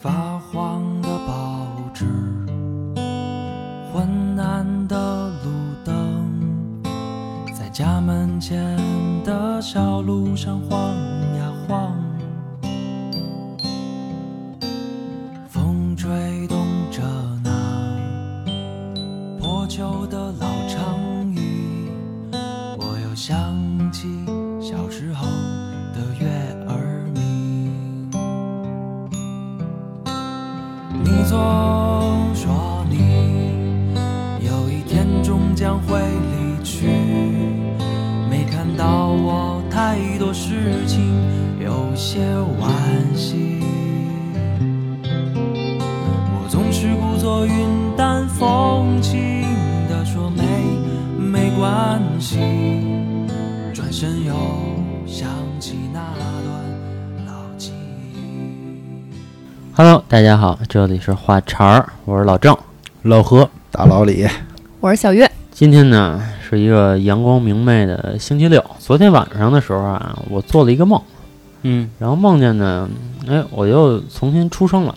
发花大家好，这里是话茬儿，我是老郑。老何、大老李，我是小月，今天呢是一个阳光明媚的星期六。昨天晚上的时候啊，我做了一个梦，嗯然后梦见呢，哎，我又重新出生了，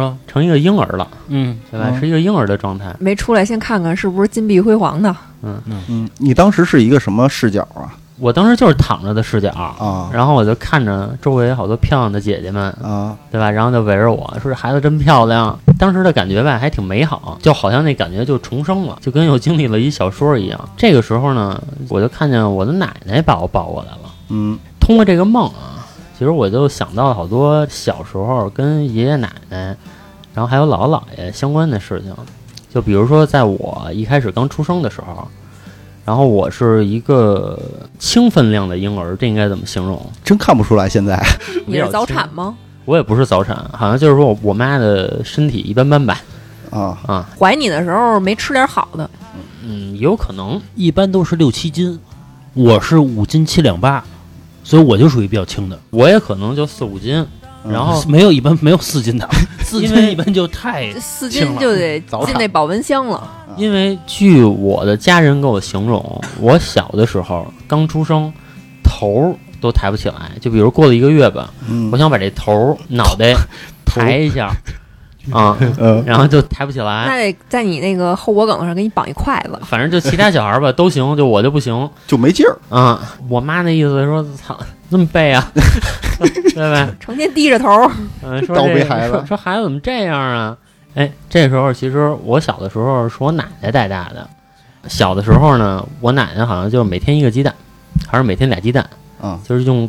啊成一个婴儿了，嗯对吧？嗯是一个婴儿的状态。没出来，先看看是不是金碧辉煌的。嗯嗯嗯，你当时是一个什么视角啊？我当时就是躺着的视角，啊然后我就看着周围好多漂亮的姐姐们，啊对吧？然后就围着我说：“这孩子真漂亮。”当时的感觉吧，还挺美好，就好像那感觉就重生了，就跟又经历了一小说一样。这个时候呢，我就看见我的奶奶把我抱过来了。嗯通过这个梦啊，其实我就想到了好多小时候跟爷爷奶奶，然后还有姥姥姥爷相关的事情。就比如说，在我一开始刚出生的时候，然后我是一个轻分量的婴儿，这应该怎么形容？真看不出来现在。你是早产吗？我也不是早产，好像就是说我我妈的身体一般般吧。啊啊，怀你的时候没吃点好的，嗯，有可能。一般都是六七斤，我是五斤七两八，所以我就属于比较轻的。我也可能就四五斤，嗯然后没有一般没有四斤的，四因为斤一般就太四轻了斤就得进那保温箱了。因为据我的家人给我形容，我小的时候刚出生，头儿都抬不起来。就比如过了一个月吧，嗯我想把这头儿脑袋抬一下，啊，呃然后就抬不起那来。得在你那个后脖梗上给你绑一筷子。反正就其他小孩吧都行，就我就不行就没劲儿。啊。我妈那意思说，操，这么背啊，对呗？成天低着头，嗯，说倒这孩子说说孩子怎么这样啊？哎，这时候其实我小的时候是我奶奶带大的。小的时候呢，我奶奶好像就是每天一个鸡蛋，还是每天俩鸡蛋，嗯就是用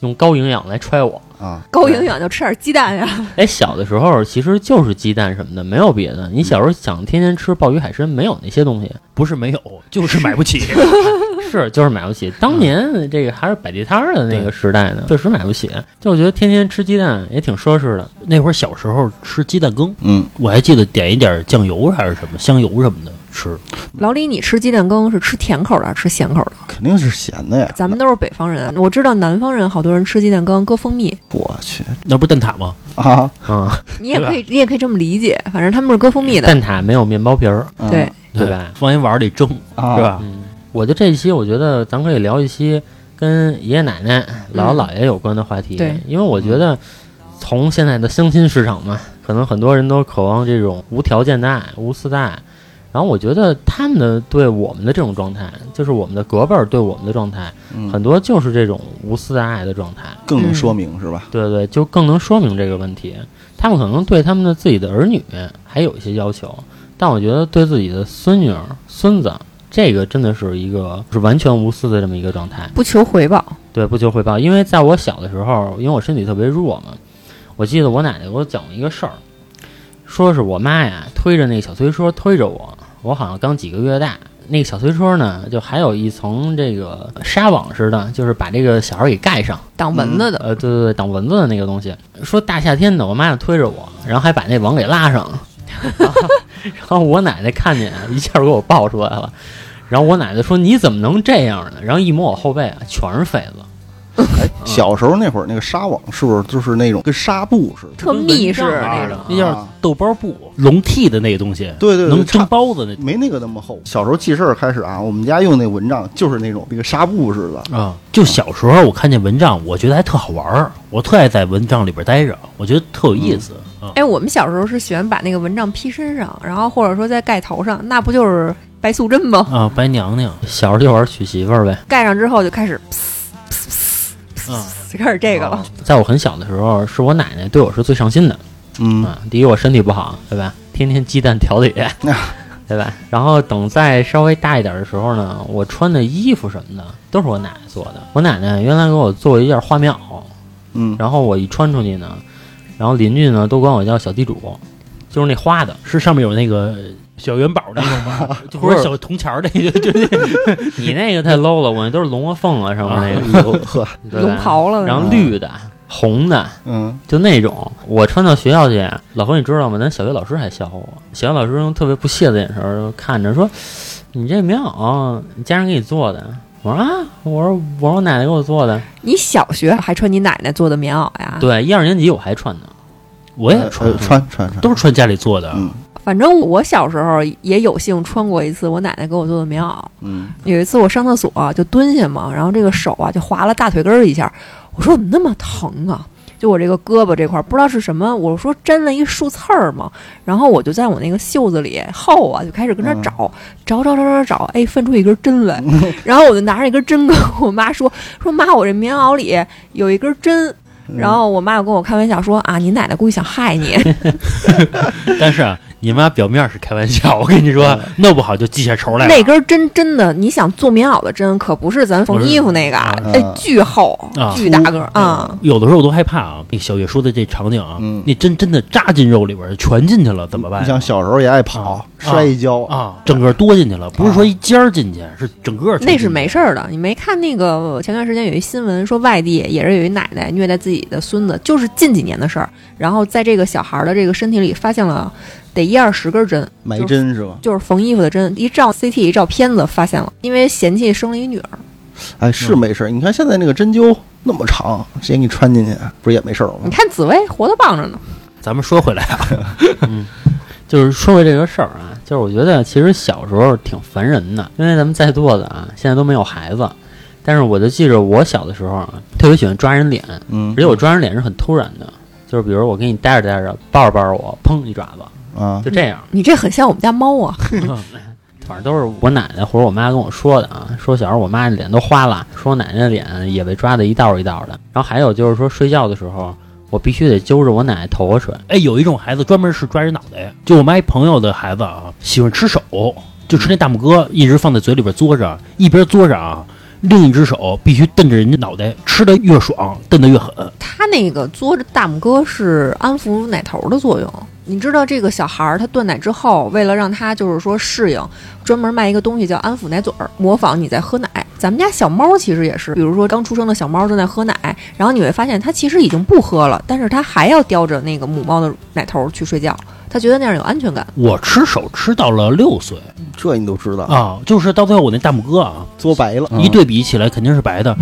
用高营养来揣我。啊高营养就吃点鸡蛋呀。哎，小的时候其实就是鸡蛋什么的，没有别的。你小时候想天天吃鲍鱼海参，没有那些东西，不是没有，就是买不起。是就是买不起。当年这个还是摆地摊儿的那个时代呢，确实买不起。就我觉得天天吃鸡蛋也挺奢侈的。那会儿小时候吃鸡蛋羹，嗯，我还记得点一点酱油还是什么香油什么的吃。老李，你吃鸡蛋羹是吃甜口的还是吃咸口的？肯定是咸的呀。咱们都是北方人，我知道南方人好多人吃鸡蛋羹搁蜂蜜，我去那不是蛋挞吗？啊，啊，你也可以，你也可以这么理解，反正他们是搁蜂蜜的。蛋挞没有面包皮儿，嗯对，对吧？放一碗里蒸，啊是吧？嗯，我觉得这一期我觉得咱可以聊一期跟爷爷奶奶、姥姥姥爷有关的话题，对因为我觉得从现在的相亲市场嘛，可能很多人都渴望这种无条件的爱、无私的爱。然后我觉得他们的对我们的这种状态，就是我们的隔辈儿对我们的状态，嗯很多就是这种无私的爱的状态。更能说明是吧？对对，就更能说明这个问题。他们可能对他们的自己的儿女还有一些要求，但我觉得对自己的孙女儿、孙子，这个真的是一个是完全无私的这么一个状态。不求回报，对，不求回报。因为在我小的时候，因为我身体特别弱嘛，我记得我奶奶给我讲过一个事儿，说是我妈呀推着那个小推车推着我，我好像刚几个月大。那个小推车呢，就还有一层这个纱网似的，就是把这个小孩给盖上。挡蚊子的。呃，对对对，挡蚊子的那个东西。说大夏天的，我妈就推着我，然后还把那网给拉上，然 后然后我奶奶看见，一下给我抱出来了。然后我奶奶说：“你怎么能这样呢？”然后一摸我后背啊，全是痱子。小时候那会儿那个纱网是不是就是那种跟纱布似的？特密实那种。那叫豆包布，笼屉的那个东西，对对对，能蒸包子那没那个那么厚。小时候记事儿开始啊，我们家用那蚊帐就是那种那个纱布似的。啊。就小时候我看见蚊帐，我觉得还特好玩儿，我特爱在蚊帐里边待着，我觉得特有意思啊。哎，我们小时候是喜欢把那个蚊帐披身上，然后或者说再盖头上，那不就是白素贞吗？啊，白娘娘，小时候就玩娶媳妇儿呗。盖上之后就开始啊，就开始这个了。在我很小的时候，是我奶奶对我是最上心的嗯，啊。第一，我身体不好，对吧？天天鸡蛋调理，对吧？然后等再稍微大一点的时候呢，我穿的衣服什么的都是我奶奶做的。我奶奶原来给我做一件花棉袄，嗯，然后我一穿出去呢，然后邻居呢都管我叫小地主，就是那花的。是上面有那个小元宝那种吗？就或者小铜钱儿那个，就那你那个太 low 了，我那都是龙和凤啊什么那个，龙袍了，然后绿的、红的，嗯，就那种。我穿到学校去，老何你知道吗？咱小学老师还笑话我，小学老师用特别不屑的眼神儿看着说：“你这棉袄，你家人给你做的。”我说啊，我说我说我奶奶给我做的。你小学还穿你奶奶做的棉袄呀？对，一二年级我还穿呢。我也穿呃，穿穿穿，都是穿家里做的。嗯反正我小时候也有幸穿过一次我奶奶给我做的棉袄。嗯，有一次我上厕所、就蹲下嘛，然后这个手啊就划了大腿根儿一下，我说怎么那么疼啊？就我这个胳膊这块儿不知道是什么，我说粘了一树刺儿嘛，然后我就在我那个袖子里后啊就开始跟那找，找找找找找，哎，分出一根针来，然后我就拿着一根针跟我妈说说妈，我这棉袄里有一根针。然后我妈又跟我开玩笑说啊，你奶奶估计想害你，但是啊，你妈表面是开玩笑，我跟你说，弄不好就记下仇来了。那根针真的，你想做棉袄的针可不是咱缝衣服那个啊，嗯哎，巨厚啊，巨大个儿啊。有的时候我都害怕啊，那小月说的这场景啊，嗯那针真的扎进肉里边儿，全进去了，怎么办你？像小时候也爱跑啊，摔一跤，啊，整个多进去了，不是说一尖儿进去，是整个全那是没事儿的，你没看那个前段时间有一新闻说外地也是有一奶奶虐待自己的孙子，就是近几年的事儿。然后在这个小孩儿的这个身体里发现了得一二十根针，埋针是吧？就是缝衣服的针。一照 CT 一照片子发现了，因为嫌弃生了一女儿。哎，是没事儿。你看现在那个针灸那么长，直接给你穿进去，不是也没事儿吗？你看紫薇活得棒着呢，咱们说回来啊，就是说回这个事儿啊，就是我觉得其实小时候挺烦人的，因为咱们在座的啊，现在都没有孩子，但是我就记着我小的时候啊，特别喜欢抓人脸，嗯而且我抓人脸是很突然的，就是比如我给你待着待着，抱着抱着我，砰一爪子，啊，就这样。你这很像我们家猫啊。反正都是我奶奶或者我妈跟我说的啊，说小时候我妈脸都花了，说我奶奶的脸也被抓的一道一道的。然后还有就是说睡觉的时候，我必须得揪着我奶奶头发睡。哎，有一种孩子专门是抓人脑袋，就我妈一朋友的孩子啊，喜欢吃手，就吃那大拇哥，一直放在嘴里边嘬着，一边嘬着啊，另一只手必须瞪着人家脑袋，吃的越爽，瞪得越狠。他那个嘬着大拇哥是安抚奶头的作用。你知道这个小孩儿他断奶之后，为了让他就是说适应，专门卖一个东西叫安抚奶嘴儿，模仿你在喝奶。咱们家小猫其实也是，比如说刚出生的小猫正在喝奶，然后你会发现它其实已经不喝了，但是它还要叼着那个母猫的奶头去睡觉，它觉得那样有安全感。我吃手吃到了六岁这你都知道，啊，就是到最后我那大拇哥啊，嘬白了，一对比起来肯定是白的，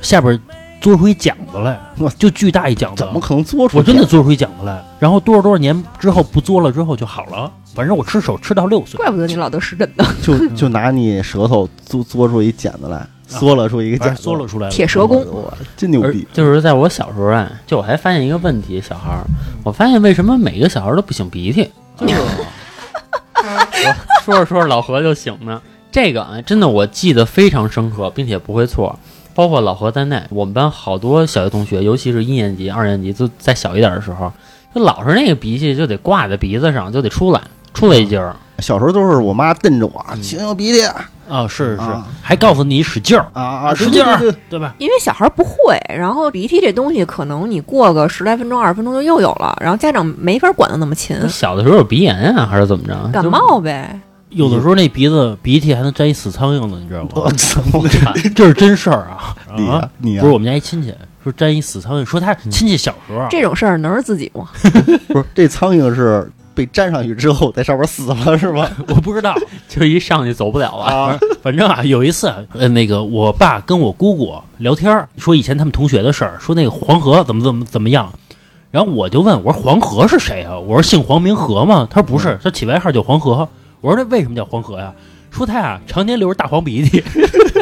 下边嘬出一茧子来，就巨大一茧子怎。么可能做出？我真的做出一茧子来，然后多少多少年之后不嘬了之后就好了。反正我吃手吃到六岁，怪不得你老得湿疹呢，就就拿你舌头嘬嘬出一茧子来，缩了出一个反正茧子，嘬了出来。铁舌功。哇，真牛逼！就是在我小时候啊，就我还发现一个问题，小孩儿，我发现为什么每个小孩儿都不擤鼻涕？就是我说着说着老何就醒了。这个啊，真的我记得非常深刻，并且不会错。包括老何在内，我们班好多小学同学，尤其是一年级、二年级，就再小一点的时候，就老是那个鼻涕就得挂在鼻子上，就得出来，出来一截儿。小时候都是我妈瞪着我，嗯擤擤鼻涕啊啊，是是啊，还告诉你使劲儿，啊啊，使劲儿对吧？因为小孩不会，然后鼻涕这东西可能你过个十来分钟、二十分钟就又有了，然后家长没法管得那么勤，小的时候有鼻炎啊，还是怎么着？感冒呗。有的时候那鼻子鼻涕还能沾一死苍蝇呢，你知道我吗？操！这是真事儿啊！你啊，你呀不是我们家一亲戚说沾一死苍蝇，说他亲戚小时候啊这种事儿能是自己吗？不是这苍蝇是被粘上去之后在上面死了是吗？我不知道，就一上去走不了了。啊，反正啊，有一次，呃，那个我爸跟我姑姑聊天儿，说以前他们同学的事儿，说那个黄河怎么怎么怎么样。然后我就问我说黄河是谁啊？我说姓黄名河吗？他说不是，他起外号叫黄河。我说这为什么叫黄河呀？说他呀常年流着大黄鼻涕，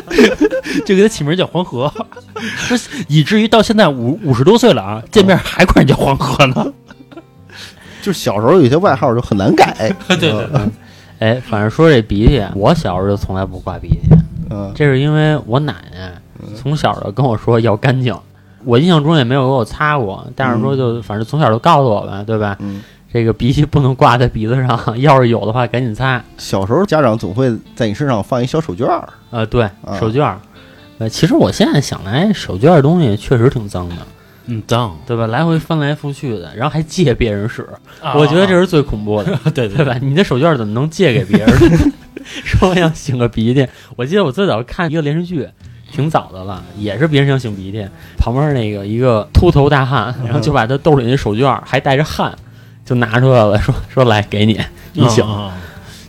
就给他起名叫黄河，说以至于到现在五五十多岁了啊，见面还管人叫黄河呢。就小时候有些外号就很难改。对对对，哎，反正说这鼻涕，我小时候就从来不挂鼻涕，嗯这是因为我奶奶从小就跟我说要干净，我印象中也没有给我擦过，但是说就反正从小就告诉我吧，对吧？嗯，这个鼻涕不能挂在鼻子上，要是有的话赶紧擦。小时候家长总会在你身上放一小手绢儿。呃，对，啊手绢儿。呃，其实我现在想来，手绢儿东西确实挺脏的，嗯，脏，对吧？来回翻来覆去的，然后还借别人使，啊我觉得这是最恐怖的，对对吧？你的手绢儿怎么能借给别人？说想擤个鼻涕，我记得我最早看一个连续剧，挺早的了，也是别人想擤鼻涕，旁边那个一个秃头大汉，然后就把他兜里那手绢儿还带着汗，就拿出来了，说说来给你，你擤。啊啊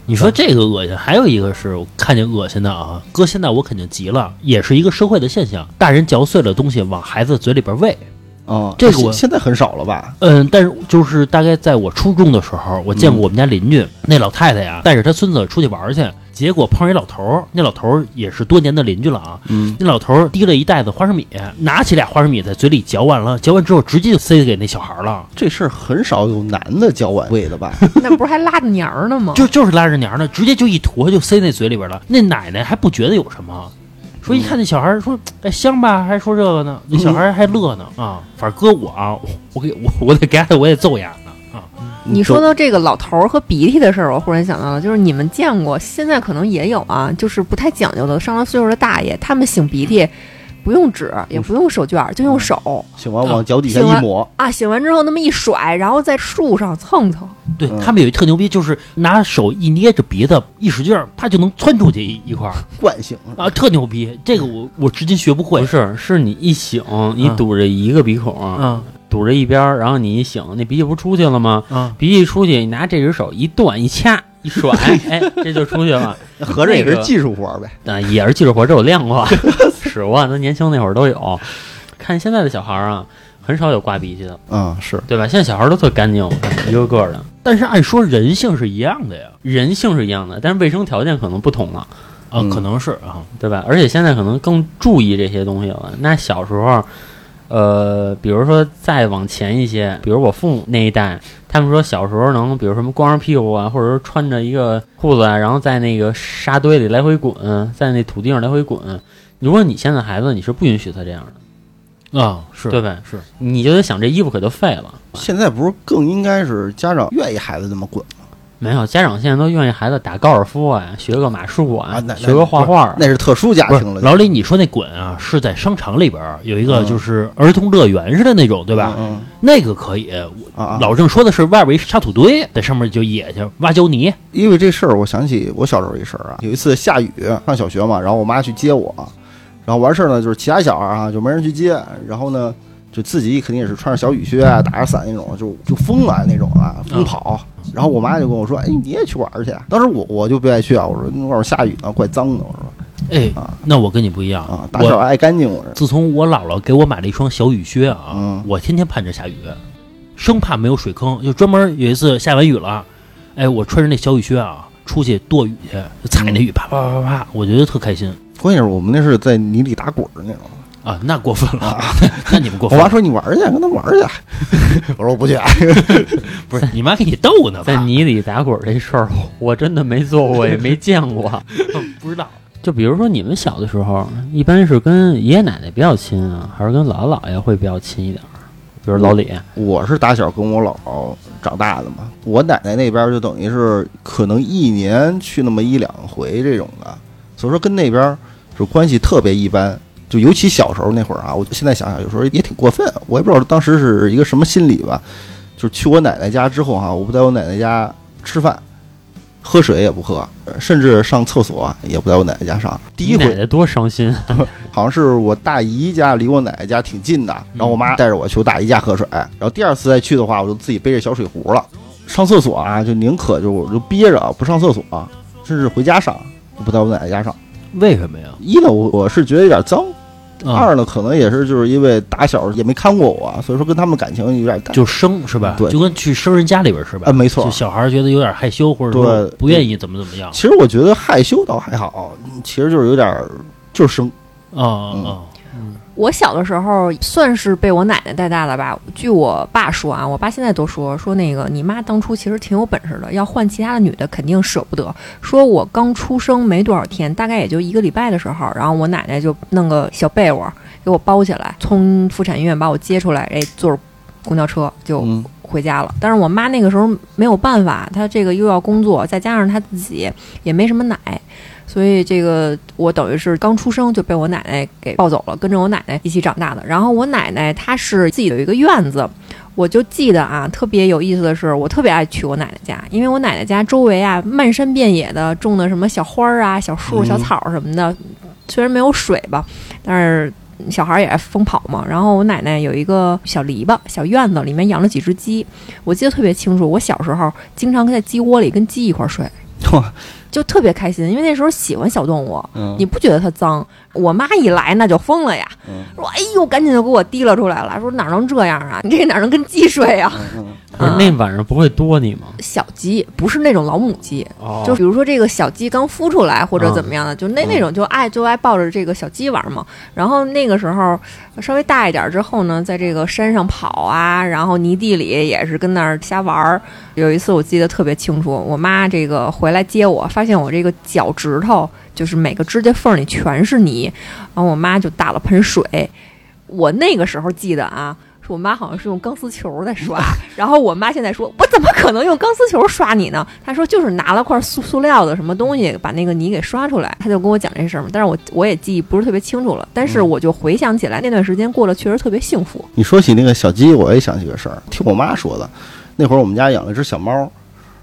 你说这个恶心，还有一个是我看见恶心的啊，搁现在我肯定急了，也是一个社会的现象，大人嚼碎了东西往孩子嘴里边喂。哦，这个我现在很少了吧？嗯，但是就是大概在我初中的时候，我见过我们家邻居、那老太太呀，带着她孙子出去玩去，结果碰上一老头儿，那老头儿也是多年的邻居了啊。嗯，那老头儿提了一袋子花生米，拿起俩花生米在嘴里嚼完了，嚼完之后直接就塞给那小孩儿了，这事儿很少有男的嚼完喂的吧？那不是还拉着娘儿呢吗？就就是拉着娘呢，直接就一坨就塞那嘴里边了。那奶奶还不觉得有什么，说一看那小孩儿说哎香吧，还说这个呢，那小孩儿还乐呢啊。反正搁我啊，我给我 我得给他，我也揍丫呢啊。你说到这个老头儿和鼻涕的事儿，我忽然想到了，就是你们见过，现在可能也有啊，就是不太讲究的上了岁数的大爷，他们擤鼻涕不用纸，也不用手绢儿，就用手擤完往脚底下一抹，啊，擤完之后那么一甩，然后在树上蹭蹭。对嗯他们有一特牛逼，就是拿手一捏着鼻子，一使劲儿，他就能窜出去一一块儿 惯性。啊，特牛逼。这个我我至今学不会不。是，是你一擤，你堵着一个鼻孔，嗯堵着一边儿，然后你一醒，那鼻涕不出去了吗？嗯，鼻涕出去，你拿这只手一断一掐一甩，哎，这就出去了。合着也是技术活儿呗。啊，也是技术活，这我练过，使过，那年轻那会儿都有。看现在的小孩儿啊，很少有挂鼻涕的，嗯，是对吧？现在小孩儿都特干净，我看一个个的，但是按说人性是一样的呀，人性是一样的，但是卫生条件可能不同了，啊，嗯可能是啊，对吧？而且现在可能更注意这些东西了。那小时候，呃，比如说再往前一些，比如我父母那一代，他们说小时候能，比如什么光着屁股啊，或者说穿着一个裤子啊，然后在那个沙堆里来回滚，在那土地上来回滚。如果你现在孩子，你是不允许他这样的，啊是对呗？是，你就得想这衣服可就废了。现在不是更应该是家长愿意孩子这么滚吗？没有家长现在都愿意孩子打高尔夫啊，学个马术啊，啊那那学个画画啊。那是特殊家庭了，老李，你说那滚啊，是在商场里边有一个嗯就是儿童乐园似的那种，对吧？嗯那个可以。老郑说的是外边一沙土堆，在上面就野去挖胶泥。因为这事儿，我想起我小时候一事儿啊。有一次下雨，上小学嘛，然后我妈去接我，然后完事儿呢，就是其他小孩儿啊就没人去接，然后呢，就自己肯定也是穿着小雨靴啊，打着伞那种，就就疯了那种啊，疯跑。然后我妈就跟我说：“哎，你也去玩儿去？”当时我我就不爱去啊，我说那会儿下雨呢，怪脏的，我说哎啊，那我跟你不一样啊，打小爱干净，我说自从我姥姥给我买了一双小雨靴啊，嗯我天天盼着下雨，生怕没有水坑，就专门有一次下完雨了，哎，我穿着那小雨靴啊，出去躲雨去，就踩那雨，啪啪啪啪，我觉得特开心关键是我们那是在泥里打滚儿那种。啊，那过分了，那你们过分我妈，说你玩儿去，跟他玩儿去。我说我不去。不是你妈给你逗呢吧？在泥里打滚儿这事儿，我真的没做过，也没见过。不知道，就比如说你们小的时候，一般是跟爷爷奶奶比较亲啊，还是跟姥姥姥爷会比较亲一点儿？比如老李，我是打小跟我姥姥长大的嘛，我奶奶那边就等于是可能一年去那么一两回这种的，所以说跟那边就关系特别一般。就尤其小时候那会儿啊，我现在想想有时候也挺过分，我也不知道当时是一个什么心理吧。就是去我奶奶家之后哈、我不在我奶奶家吃饭，喝水也不喝，甚至上厕所也不在我奶奶家上。第一回奶奶多伤心，好像是我大姨家离我奶奶家挺近的，然后我妈带着我去我大姨家喝水，然后第二次再去的话，我就自己背着小水壶了。上上厕所啊，就宁可就我就憋着不上厕所，甚至回家上，不在我奶奶家上。为什么呀？一呢，我我是觉得有点脏；啊，二呢，可能也是就是因为打小也没看过我，所以说跟他们感情有点淡。就生是吧？对就跟去生人家里边是吧？啊没错就小孩觉得有点害羞，或者说对不愿意怎么怎么样。其实我觉得害羞倒还好，其实就是有点就是生。啊啊嗯啊！我小的时候算是被我奶奶带大的吧。据我爸说啊，我爸现在都说说那个你妈当初其实挺有本事的，要换其他的女的肯定舍不得。说我刚出生没多少天，大概也就一个礼拜的时候，然后我奶奶就弄个小被窝给我包起来，从妇产医院把我接出来，哎，坐着公交车就嗯回家了。但是我妈那个时候没有办法，她这个又要工作，再加上她自己也没什么奶，所以这个我等于是刚出生就被我奶奶给抱走了，跟着我奶奶一起长大的。然后我奶奶她是自己有一个院子，我就记得啊，特别有意思的是，我特别爱去我奶奶家，因为我奶奶家周围啊漫山遍野的种的什么小花儿啊、小树、小草什么的，虽然没有水吧，但是。小孩也爱疯跑嘛，然后我奶奶有一个小篱笆、小院子，里面养了几只鸡，我记得特别清楚。我小时候经常在鸡窝里跟鸡一块儿睡，就特别开心，因为那时候喜欢小动物，嗯你不觉得它脏？我妈一来那就疯了呀，嗯说哎呦，赶紧就给我提了出来了，说哪能这样啊？你这哪能跟鸡睡呀、嗯不是那晚上不会多你吗？小鸡不是那种老母鸡，哦就比如说这个小鸡刚孵出来或者嗯怎么样的，就那嗯那种就爱就爱抱着这个小鸡玩嘛。然后那个时候稍微大一点之后呢，在这个山上跑啊，然后泥地里也是跟那儿瞎玩儿。有一次我记得特别清楚，我妈这个回来接我，发现我这个脚趾头就是每个指甲缝里全是泥，然后我妈就打了盆水。我那个时候记得啊。说我妈好像是用钢丝球在刷，然后我妈现在说：“我怎么可能用钢丝球刷你呢？”她说：“就是拿了块塑塑料的什么东西把那个泥给刷出来。”她就跟我讲这事儿嘛，但是我我也记忆不是特别清楚了，但是我就回想起来那段时间过得确实特别幸福。你说起那个小鸡，我也想起个事儿，听我妈说的。那会儿我们家养了一只小猫，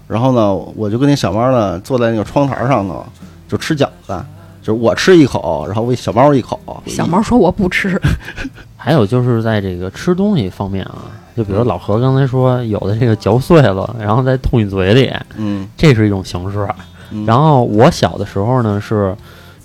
然后呢，我就跟那小猫呢坐在那个窗台上头，就吃饺子，就是我吃一口，然后喂小猫一口。小猫说我不吃，还有就是在这个吃东西方面啊，就比如老何刚才说，有的这个嚼碎了，然后再吐你嘴里，嗯，这是一种形式。嗯，然后我小的时候呢，是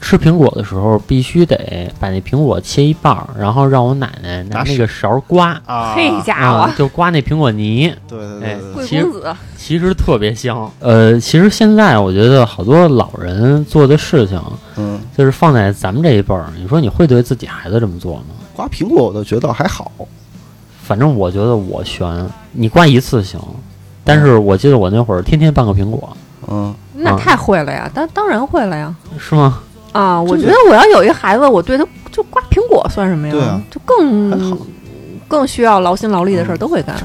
吃苹果的时候必须得把那苹果切一半儿，然后让我奶奶拿拿那个勺儿刮，啊，嘿家伙啊，，就刮那苹果泥，对对对哎对对，贵其实公子，其实特别香。呃，其实现在我觉得好多老人做的事情，嗯，就是放在咱们这一辈儿，你说你会对自己孩子这么做吗？刮苹果我都觉得还好，反正我觉得我悬，你刮一次行，但是我记得我那会儿天天半个苹果，嗯，那太会了呀，当当然会了呀。是吗？啊，我觉得我要有一个孩子，我对他就刮苹果算什么呀？对啊就更好更需要劳心劳力的事儿都会干。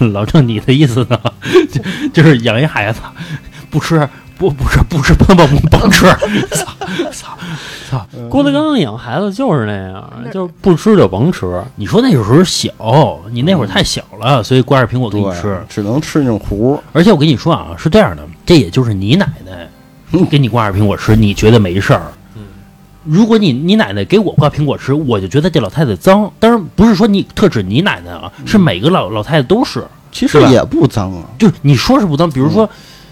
老郑，你的意思呢？就就是养一孩子，不吃不不吃不吃不不不甭吃，操操操！郭德纲养孩子就是那样，就是不吃就甭吃。你说那时候小，你那会儿太小了，所以刮着苹果给你吃。，只能吃那种糊，而且我跟你说啊，是这样的，这也就是你奶奶 给你挂着苹果吃，你觉得没事儿。如果你你奶奶给我挂苹果吃，我就觉得这老太太脏。当然不是说你特指你奶奶啊，是每个老老太太都是。其实也不脏啊，就是你说是不脏，比如说，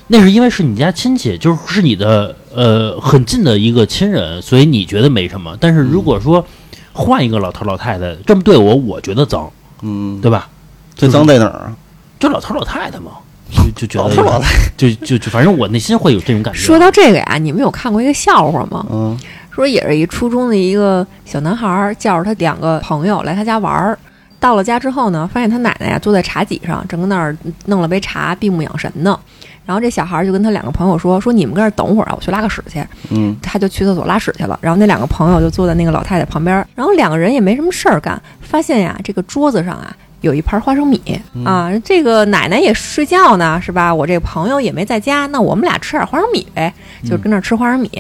那是因为是你家亲戚，就是是你的呃很近的一个亲人，所以你觉得没什么。但是如果说换一个老头老太太这么对我，我觉得脏，嗯，对吧？这脏在哪儿啊？就老头老太太嘛，就就觉得 就就就反正我内心会有这种感觉。说到这个呀，你们有看过一个笑话吗？嗯说也是一初中的一个小男孩儿，叫着他两个朋友来他家玩儿。到了家之后呢，发现他奶奶呀坐在茶几上，正跟那儿弄了杯茶，闭目养神呢。然后这小孩儿就跟他两个朋友说：“说你们跟这儿等会儿啊，我去拉个屎去。”嗯他就去厕所拉屎去了。然后那两个朋友就坐在那个老太太旁边儿，然后两个人也没什么事儿干，发现呀，这个桌子上啊有一盘花生米、啊，这个奶奶也睡觉呢，是吧？我这个朋友也没在家，那我们俩吃点花生米呗，就跟那儿吃花生米。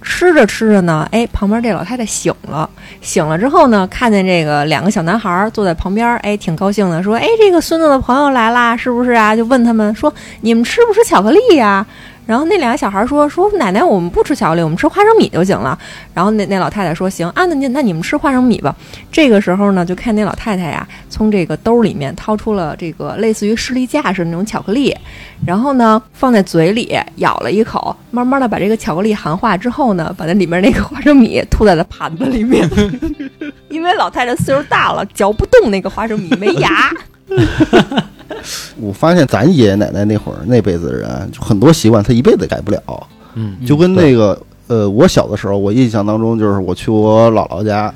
吃着吃着呢，哎，旁边这老太太醒了，醒了之后呢，看见这个两个小男孩儿坐在旁边儿，哎，挺高兴的，说：“哎，这个孙子的朋友来啦，是不是啊？”就问他们说：“你们吃不吃巧克力呀、然后那俩小孩说说奶奶，我们不吃巧克力，我们吃花生米就行了。然后那那老太太说行啊，那你那你们吃花生米吧。这个时候呢，就看那老太太呀，从这个兜里面掏出了这个类似于士力架似的那种巧克力，然后呢放在嘴里咬了一口，慢慢的把这个巧克力含化之后呢，把那里面那个花生米吐在了盘子里面。因为老太太岁数大了，嚼不动那个花生米，没牙。我发现咱爷爷奶奶那会儿那辈子的人，就很多习惯他一辈子改不了，嗯，就跟那个呃，我小的时候，我印象当中就是我去我姥姥家，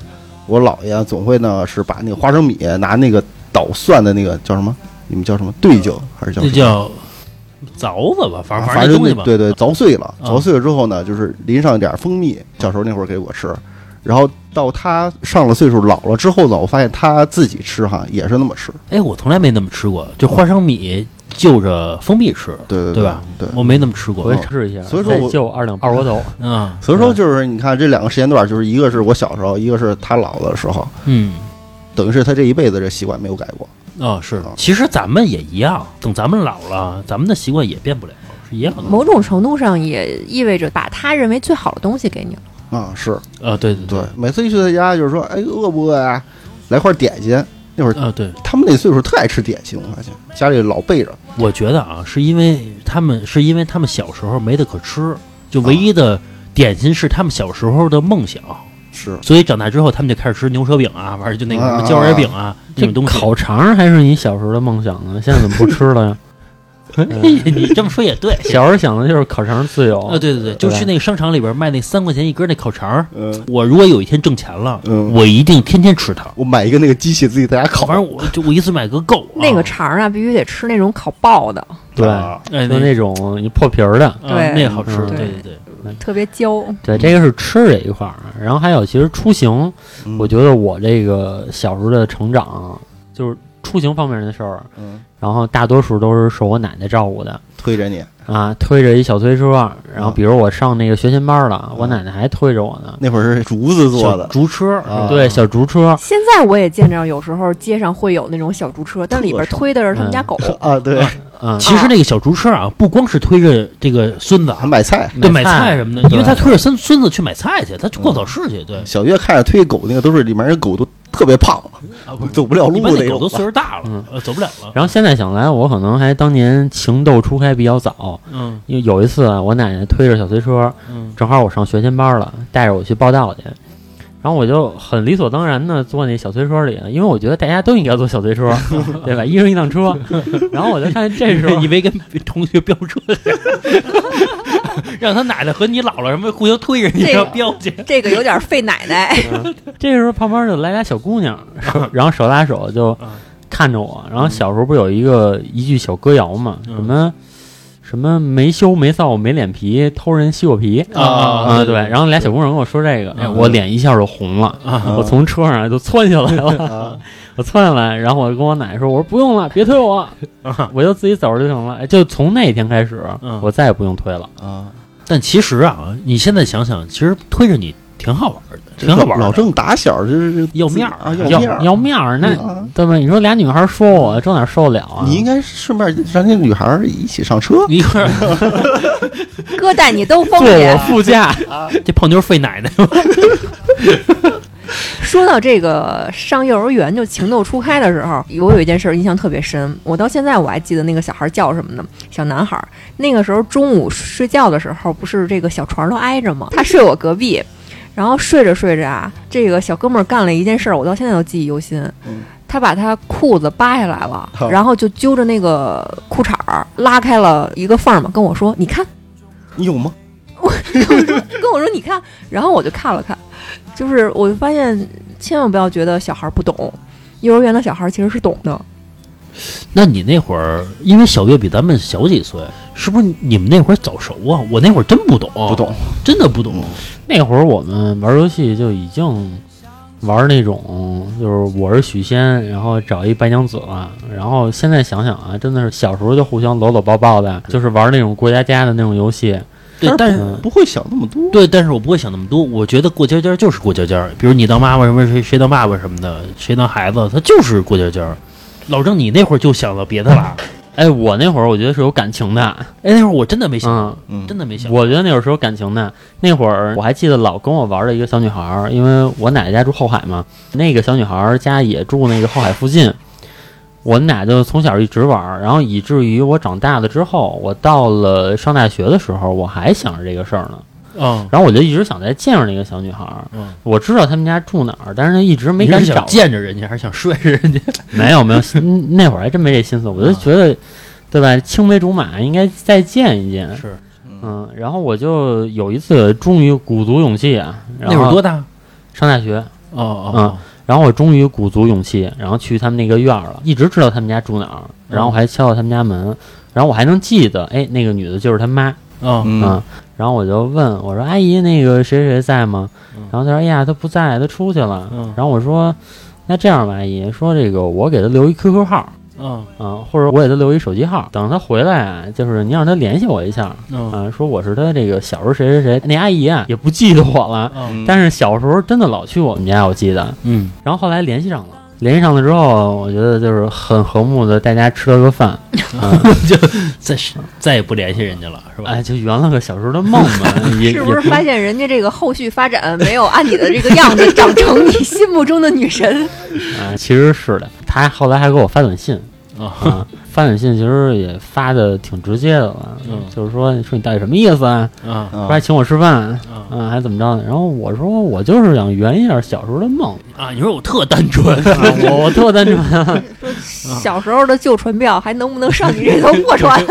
我姥爷总会呢是把那个花生米拿那个捣蒜的那个叫什么？你们叫什么？对酒还是叫什么？那叫凿子吧，反正啊反正那东西吧。对对，凿碎了，啊凿碎了之后呢，就是淋上一点蜂蜜。小时候那会儿给我吃，然后到他上了岁数老了之后呢，我发现他自己吃哈也是那么吃，哎，我从来没那么吃过，就花生米就着蜂蜜吃，对对对吧？对。我没那么吃过我。也试一下。所以说我再就二两二锅头，嗯所以说就是你看这两个时间段，就是一个是我小时候，一个是他老了的时候，嗯，等于是他这一辈子这习惯没有改过。啊是的，其实咱们也一样，等咱们老了，咱们的习惯也变不了，是一样的。某种程度上也意味着把他认为最好的东西给你了。啊，是啊，对对对，每次一去他家就是说，哎，饿不饿呀？来块点心。那会儿啊对，他们那岁数特爱吃点心，我发现家里老备着。我觉得啊，是因为他们是因为他们小时候没得可吃，就唯一的点心是他们小时候的梦想，是所以长大之后他们就开始吃牛舌饼啊，反正就那个什么啊椒盐饼啊那这种东西。烤肠还是你小时候的梦想呢？现在怎么不吃了呀？你这么说也对。小时候想的就是烤肠自由啊，对对对，就去那个商场里边卖那三块钱一根那烤肠。嗯我如果有一天挣钱了，嗯我一定天天吃它。我买一个那个机器自己在家烤。反正我就我一次买个够。那个啊肠啊，必须得吃那种烤爆的，对，就那种你破皮儿的。啊对那个好吃，嗯对对对。特别焦。对，这个是吃这一块儿，然后还有其实出行，嗯我觉得我这个小时候的成长，就是出行方面的事儿，嗯，然后大多数都是受我奶奶照顾的。推着你，啊，推着一小推车，然后啊。比如我上那个学前班了，我奶奶还推着我呢。那会儿是竹子做的，竹车啊。对，小竹车，现在我也见着，有时候街上会有那种小竹车，但里边推的是他们家狗。啊，对，嗯，其实那个小竹车啊，不光是推着这个孙子啊还，买菜。对买买菜。菜什么的，因为他推着孙孙子去买菜去，他去逛早市去，对。小月看着推狗那个都是里面人狗都特别胖，啊，走不了路那狗都岁数大了嗯，呃，走不了了。然后现在想来，我可能还当年情窦初开比较早，嗯。因为有一次啊我奶奶推着小推车，嗯。正好我上学前班了，带着我去报道去，然后我就很理所当然的坐那小推车里，因为我觉得大家都应该坐小推车，对吧？一人一辆车。然后我就看这时候 以为跟同学飙车去，让他奶奶和你姥姥什么互相推着你这个要飙去。这个有点费奶奶。这时候旁边就来俩小姑娘，然后手拉手就啊看着我。然后小时候不有一个一句小歌谣嘛，嗯什么什么没羞没臊没脸皮，偷人西瓜皮啊！对，然后俩小姑娘跟我说这个，我脸一下就红了。啊我从车上就窜下来了，啊，我窜下来，然后我就跟我奶奶说：“我说不用了，别推我，啊！我就自己走着就行了。”哎就从那天开始，嗯我再也不用推了。啊，但其实啊，你现在想想，其实推着你挺好玩的，挺好玩。老郑打小就是要面儿啊，要面儿要面儿，那啊对吧？你说俩女孩说我，这哪受得了啊？你应该顺便让那女孩儿一起上车。你一块儿 哥带你兜风坐我。副驾，这胖妞费奶奶吗，说到这个上幼儿园就情窦初开的时候，我有一件事儿印象特别深，我到现在我还记得那个小孩叫什么呢？小男孩儿。那个时候中午睡觉的时候，不是这个小床都挨着吗？他睡我隔壁，然后睡着睡着啊，这个小哥们儿干了一件事儿，我到现在都记忆犹新。嗯他把他裤子扒下来了，然后就揪着那个裤衩儿拉开了一个缝儿嘛，跟我说：“你看。”你有吗？我 跟我说你看，然后我就看了看，就是我就发现，千万不要觉得小孩不懂，幼儿园的小孩其实是懂的。那你那会儿，因为小月比咱们小几岁，是不是你们那会儿早熟啊？我那会儿真不懂，不懂，真的不懂。那会儿我们玩游戏就已经玩那种，就是我是许仙，然后找一白娘子了。然后现在想想啊，真的是小时候就互相搂搂抱抱的，就是玩那种过家家的那种游戏。对，但是嗯不会想那么多。对，但是我不会想那么多。我觉得过家家就是过家家，比如你当妈妈什么，谁谁当爸爸什么的，谁当孩子，他就是过家家。老郑，你那会儿就想到别的了，哎，我那会儿我觉得是有感情的，哎，那会儿我真的没想到，嗯，嗯，真的没想到。我觉得那会儿是有感情的。那会儿我还记得老跟我玩的一个小女孩儿，因为我奶奶家住后海嘛，那个小女孩儿家也住那个后海附近。我们俩就从小一直玩，然后以至于我长大了之后，我到了上大学的时候，我还想着这个事儿呢。嗯然后我就一直想再见着那个小女孩儿。嗯，我知道他们家住哪儿，但是呢一直没敢找想。见着人家，还是想睡着人家？没 有没有，嗯 那会儿还真没这心思。我就觉得，对吧？青梅竹马应该再见一见。是嗯，然后我就有一次终于鼓足勇气啊，然后那会儿多大？上大学，哦哦嗯然后我终于鼓足勇气，然后去他们那个院儿了，一直知道他们家住哪儿，然后我还敲到他们家门，然后我还能记得，哎，那个女的就是他妈，哦嗯嗯，然后我就问我说：“阿姨，那个谁谁谁在吗？”嗯。然后她说：“哎呀，他不在，他出去了。嗯。然后我说：“那这样吧，阿姨，说这个我给他留一 QQ 号，嗯。嗯，或者我给他留一手机号，等他回来啊，就是你让他联系我一下，嗯。啊，说我是他这个小时候谁谁谁，那阿姨啊也不记得我了，嗯。但是小时候真的老去我们家，我记得。嗯。然后后来联系上了，联系上了之后，我觉得就是很和睦的，大家吃了个饭 就再再也不联系人家了，是吧？哎，就圆了个小时候的梦嘛，是不是发现人家这个后续发展没有按你的这个样子长成你心目中的女神？啊，其实是的，他后来还给我发短信啊啊，发短信其实也发的挺直接的了，嗯就是说你说你到底什么意思啊？啊说还请我吃饭，啊嗯，还怎么着呢？然后我说我就是想圆一下小时候的梦，啊！你说我特单纯，啊我我特单纯啊，小时候的旧船票还能不能上你这艘破船？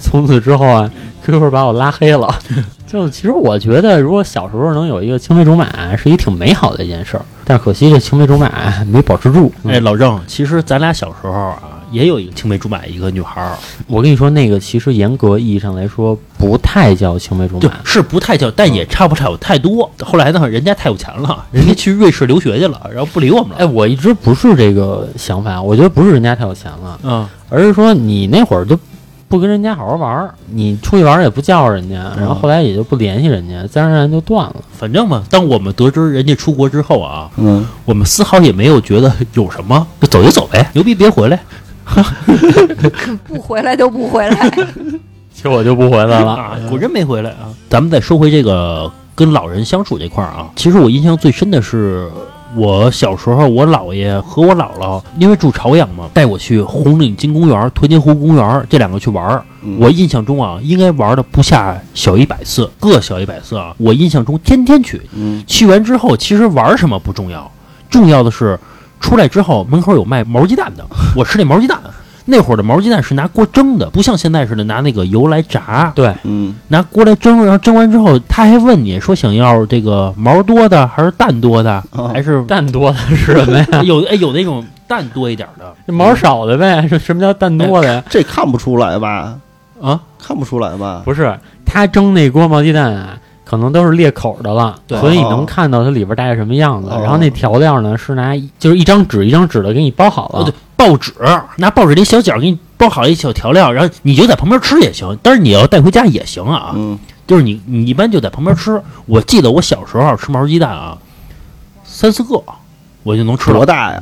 从此之后啊，QQ 把我拉黑了。就其实我觉得，如果小时候能有一个青梅竹马，是一挺美好的一件事儿。但是可惜这青梅竹马没保持住。哎，老郑，其实咱俩小时候啊，也有一个青梅竹马，一个女孩儿，我跟你说，那个其实严格意义上来说，不太叫青梅竹马，。是不太叫，但也差不了太多。后来呢，人家太有钱了，人家去瑞士留学去了，然后不理我们了哎，了。我一直不是这个想法，我觉得不是人家太有钱了，嗯而是说你那会儿就不跟人家好好玩儿，你出去玩儿也不叫人家，然后后来也就不联系人家，自然而然就断了。反正嘛，当我们得知人家出国之后啊，嗯，我们丝毫也没有觉得有什么，就走就走呗，牛逼别回来不回来就不回来。其实我就不回来了。啊，果真没回来啊。咱们再说回这个跟老人相处这块儿啊，其实我印象最深的是。我小时候，我姥爷和我姥姥因为住朝阳嘛，带我去红领巾公园、团结湖公园这两个去玩我印象中啊，应该玩的不下小一百次，各小一百次啊。我印象中天天去，嗯去完之后，其实玩什么不重要，重要的是出来之后门口有卖毛鸡蛋的，我吃那毛鸡蛋。那会儿的毛鸡蛋是拿锅蒸的，不像现在似的拿那个油来炸，对，嗯拿锅来蒸，然后蒸完之后，他还问你说想要这个毛多的还是蛋多的，哦还是蛋多的是什么呀？有哎有那种蛋多一点的这毛少的呗？是什么叫蛋多的呀？这看不出来吧？啊？看不出来吧？不是，他蒸那锅毛鸡蛋啊，可能都是裂口的了，所以你能看到它里边大概什么样子。哦然后那调料呢，是拿就是一张纸一张纸的给你包好了哦对。报纸拿报纸那小角给你包好一小调料，然后你就在旁边吃也行，但是你要带回家也行啊。嗯就是你你一般就在旁边吃。我记得我小时候吃毛鸡蛋啊，三四个我就能吃了，多大呀？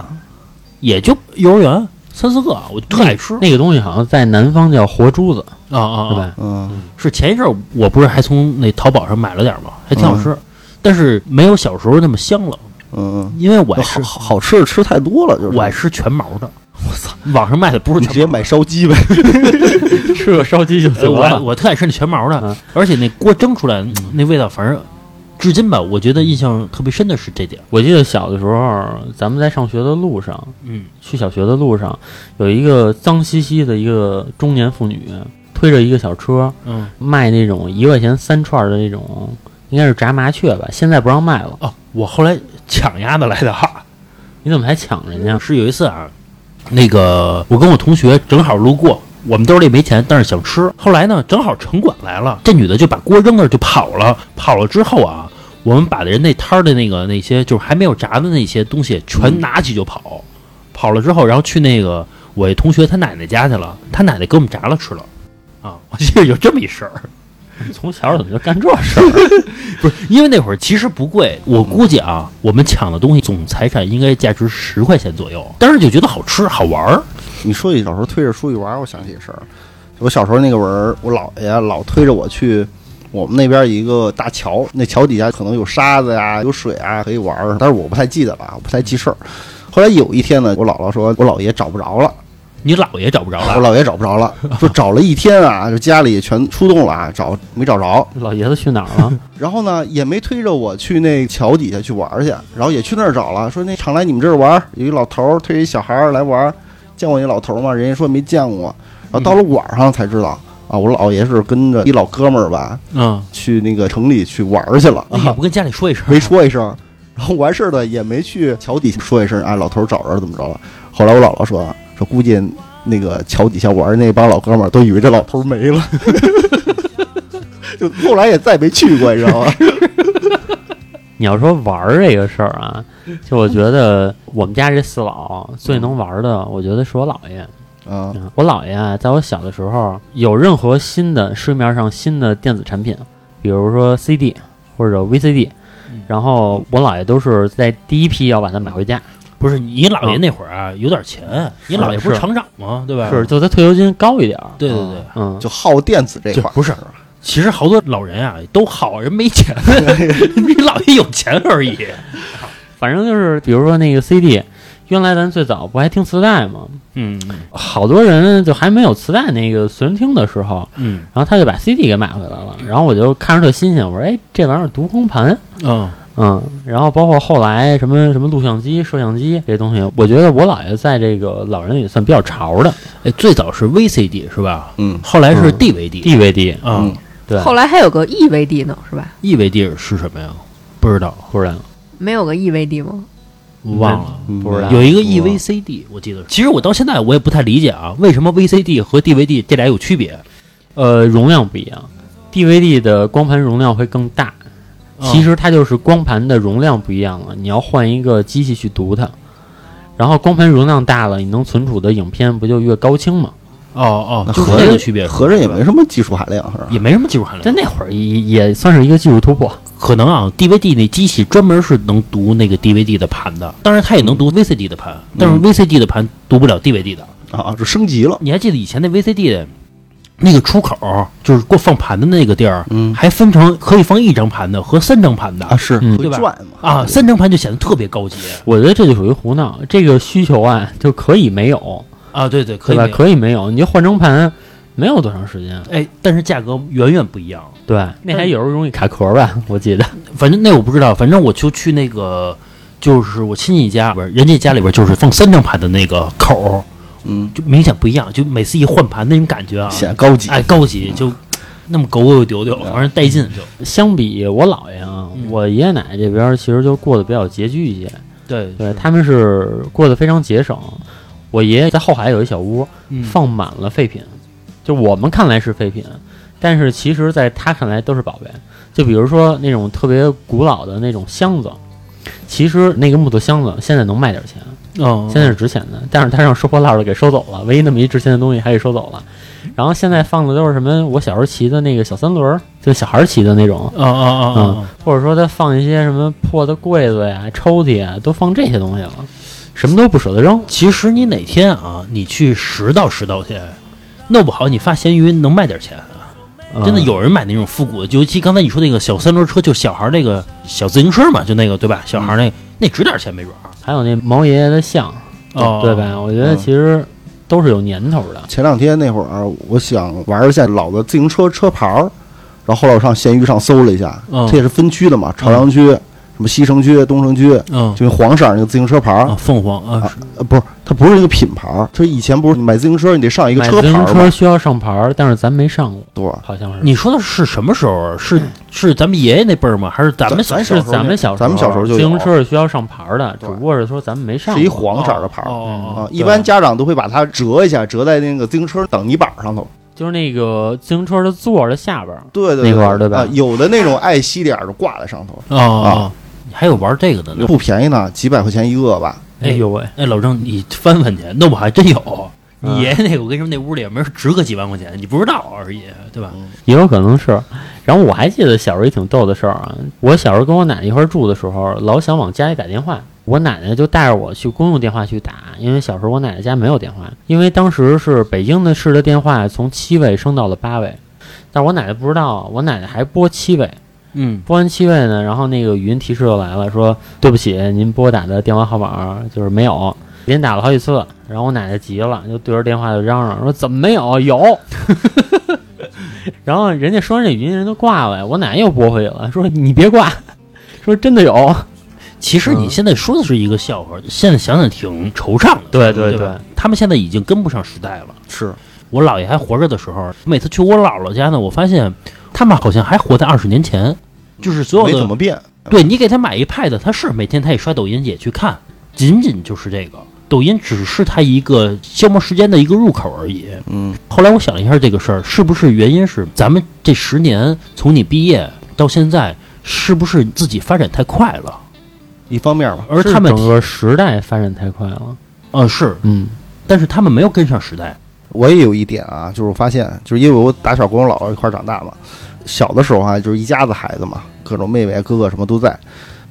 也就幼儿园三四个，我特爱吃。那个东西好像在南方叫活珠子，啊啊啊！是吧？嗯是前一阵儿我不是还从那淘宝上买了点儿吗？还挺好吃，但是没有小时候那么香了，嗯，因为我爱吃好吃的吃太多了，就是我爱吃全毛的。我操，网上卖的不是全毛你直接买烧鸡呗。吃个烧鸡就行了。我特爱吃那全毛的嗯，而且那锅蒸出来嗯那味道，反正至今吧，我觉得印象特别深的是这点。我记得小的时候，咱们在上学的路上，嗯去小学的路上，有一个脏兮兮的一个中年妇女，推着一个小车，嗯卖那种一块钱三串儿的那种，应该是炸麻雀吧，现在不让卖了。哦，我后来抢鸭子来的哈。你怎么还抢人家？是有一次啊，那个我跟我同学正好路过，我们兜里没钱，但是想吃。后来呢，正好城管来了，这女的就把锅扔那儿就跑了。跑了之后啊，我们把人那摊儿的那个那些就是还没有炸的那些东西全拿起就跑。跑了之后，然后去那个我同学他奶奶家去了，他奶奶给我们炸了吃了。啊，我记得有这么一事儿，从小怎么就干这事儿？不是因为那会儿其实不贵，我估计啊，我们抢的东西总财产应该价值十块钱左右，但是就觉得好吃好玩儿。你说起小时候推着出去玩儿，我想起一事儿。我小时候那个文儿，我姥爷老推着我去我们那边一个大桥，那桥底下可能有沙子呀、有水啊，可以玩儿。但是我不太记得了，我不太记事儿。后来有一天呢，我姥姥说我姥爷找不着了，你姥爷找不着了我，姥爷找不着了，说找了一天啊，就家里全出动了啊，找没找着。老爷子去哪儿了？然后呢，也没推着我去那桥底下去玩去，然后也去那儿找了，说那常来你们这儿玩，有一老头儿推一小孩儿来玩，见过那老头儿吗？人家说没见过，然后到了晚上才知道啊，我姥爷是跟着一老哥们儿吧，嗯，去那个城里去玩儿去了，啊那也不跟家里说一声，没说一声，然后完事儿了也没去桥底下说一声，啊，老头儿找着了怎么着了？后来我姥姥说说估计那个桥底下玩儿那帮老哥们儿都以为这老头儿没了，就后来也再没去过，你知道吗？你要说玩儿这个事儿啊，就我觉得我们家这四老最能玩儿的，我觉得是我姥爷。啊，嗯我姥爷啊，在我小的时候，有任何新的市面上新的电子产品，比如说 CD 或者 VCD，嗯然后我姥爷都是在第一批要把它买回家，不是你姥爷那会儿啊有点钱，你姥爷不是是厂长吗？对吧？是就他退休金高一点儿。对对对。嗯，就耗电子这块儿，不是其实好多老人啊都耗，人没钱，你姥爷有钱而已。反正就是比如说那个 CD，原来咱最早不还听磁带吗？嗯好多人就还没有磁带那个随身听的时候，嗯。然后他就把 CD 给买回来了，然后我就看着特新鲜，我说哎，这玩意儿读光盘，嗯。嗯，然后包括后来什么什么录像机、摄像机这东西，我觉得我姥爷在这个老人里算比较潮的。哎，最早是 VCD 是吧？嗯。后来是嗯。DVD DVD，啊嗯。对，后来还有个 EVD 呢，是吧？，EVD 是什么呀？不知道，不知道没有个 EVD 吗？忘了。嗯不知道有一个 EVCD，我记得。其实我到现在我也不太理解啊，为什么 VCD 和 DVD 这俩有区别？呃，容量不一样，DVD 的光盘容量会更大，其实它就是光盘的容量不一样了，你要换一个机器去读它。然后光盘容量大了，你能存储的影片不就越高清吗？哦哦，那这个区别，合着也没什么技术含量，是吧？也没什么技术含量。在那会儿也也算是一个技术突破。可能啊，DVD 那机器专门是能读那个 DVD 的盘的，当然它也能读 VCD 的盘，但是 VCD 的盘读不了 DVD 的。啊，就升级了，你还记得以前那 VCD 的那个出口，就是给我放盘的那个地儿，嗯还分成可以放一张盘的和三张盘的啊，是嗯对吧转嘛啊，三张盘就显得特别高级我觉得这就属于胡闹，这个需求啊就可以没有，啊，对对，可对吧？以。可以没有，你就换成盘，没有多长时间。哎，但是价格远远不一样。对，那还有时候容易卡壳吧？我记得。反正那我不知道，反正我就去那个，就是我亲戚家，不是人家家里边就是放三张盘的那个口儿，嗯，就明显不一样，就每次一换盘那种感觉啊，显高级，哎高级，就那么狗狗丢丢，反正带劲就。相比我姥爷啊，嗯我爷爷奶奶这边其实就过得比较拮据一些。对对，他们是过得非常节省。我爷爷在后海有一小屋，嗯放满了废品，就我们看来是废品，但是其实在他看来都是宝贝。就比如说那种特别古老的那种箱子，其实那个木头箱子现在能卖点钱，嗯，现在是值钱的，但是他让收破烂的给收走了，唯一那么一值钱的东西还给收走了。然后现在放的都是什么？我小时候骑的那个小三轮儿，就小孩儿骑的那种，啊啊啊或者说他放一些什么破的柜子呀、抽屉啊，都放这些东西了，什么都不舍得扔。其实你哪天啊，你去拾到拾到去，弄不好你发咸鱼能卖点钱啊。真的嗯有人买那种复古的，尤其刚才你说那个小三轮车，就小孩那个小自行车嘛，就那个对吧？小孩那那值点钱没准儿。还有那毛爷爷的像，哦对吧？我觉得嗯其实都是有年头的。前两天那会儿，我想玩一下老的自行车车牌儿，然后后来我上闲鱼上搜了一下，嗯这也是分区的嘛，朝阳区、什么西城区、东城区，嗯就是黄色儿那个自行车牌儿啊，，凤凰啊，不是，它不是一个品牌儿，它以前不是你买自行车你得上一个买自行车牌儿吗？车需要上牌儿，但是咱没上过，对，好像是。你说的是什么时候？是是咱们爷爷那辈儿吗？还是咱们咱是咱们小时候，咱们小时候就自行车是需要上牌儿的，只不过是说咱们没上过。是一黄色儿的牌儿。哦啊，一般家长都会把它折一下，折在那个自行车挡泥板上头。就是那个自行车的座儿的下边儿，对对对，那块儿对吧啊有的那种爱惜点儿的挂在上头，哦哦，你还有玩这个的呢？不便宜呢，几百块钱一个吧。哎呦喂，哎，老郑，你翻翻去，那我还真有。啊你爷爷那个，我跟你说，那屋里也没人值个几万块钱，你不知道而已，对吧？也有可能是。然后我还记得小时候也挺逗的事儿啊，我小时候跟我奶奶一块儿住的时候，老想往家里打电话，我奶奶就带着我去公用电话去打，因为小时候我奶奶家没有电话，因为当时是北京的市的电话从七位升到了八位，但是我奶奶不知道，我奶奶还拨七位，嗯，拨完七位呢，然后那个语音提示就来了，说对不起，您拨打的电话号码就是没有，连打了好几次，然后我奶奶急了，就对着电话就嚷嚷说怎么没有？有。然后人家说完这语音人都挂了，我奶奶又拨回去了，说你别挂，说真的有。其实你现在说的是一个笑话，现在想想挺惆怅的。对对对吧，他们现在已经跟不上时代了。是我姥爷还活着的时候，每次去我姥姥家呢，我发现他们好像还活在二十年前，就是所有的怎么变。对你给他买一 pad，他是每天他也刷抖音也去看，仅仅就是这个抖音只是他一个消磨时间的一个入口而已。嗯，后来我想了一下这个事儿，是不是原因是咱们这十年从你毕业到现在，是不是自己发展太快了？一方面吧，而他们整个时代发展太快了，呃是，嗯，但是他们没有跟上时代。我也有一点啊，就是我发现，就是因为我打小跟我姥姥一块儿长大嘛，小的时候啊，就是一家子孩子嘛，各种妹妹哥哥什么都在。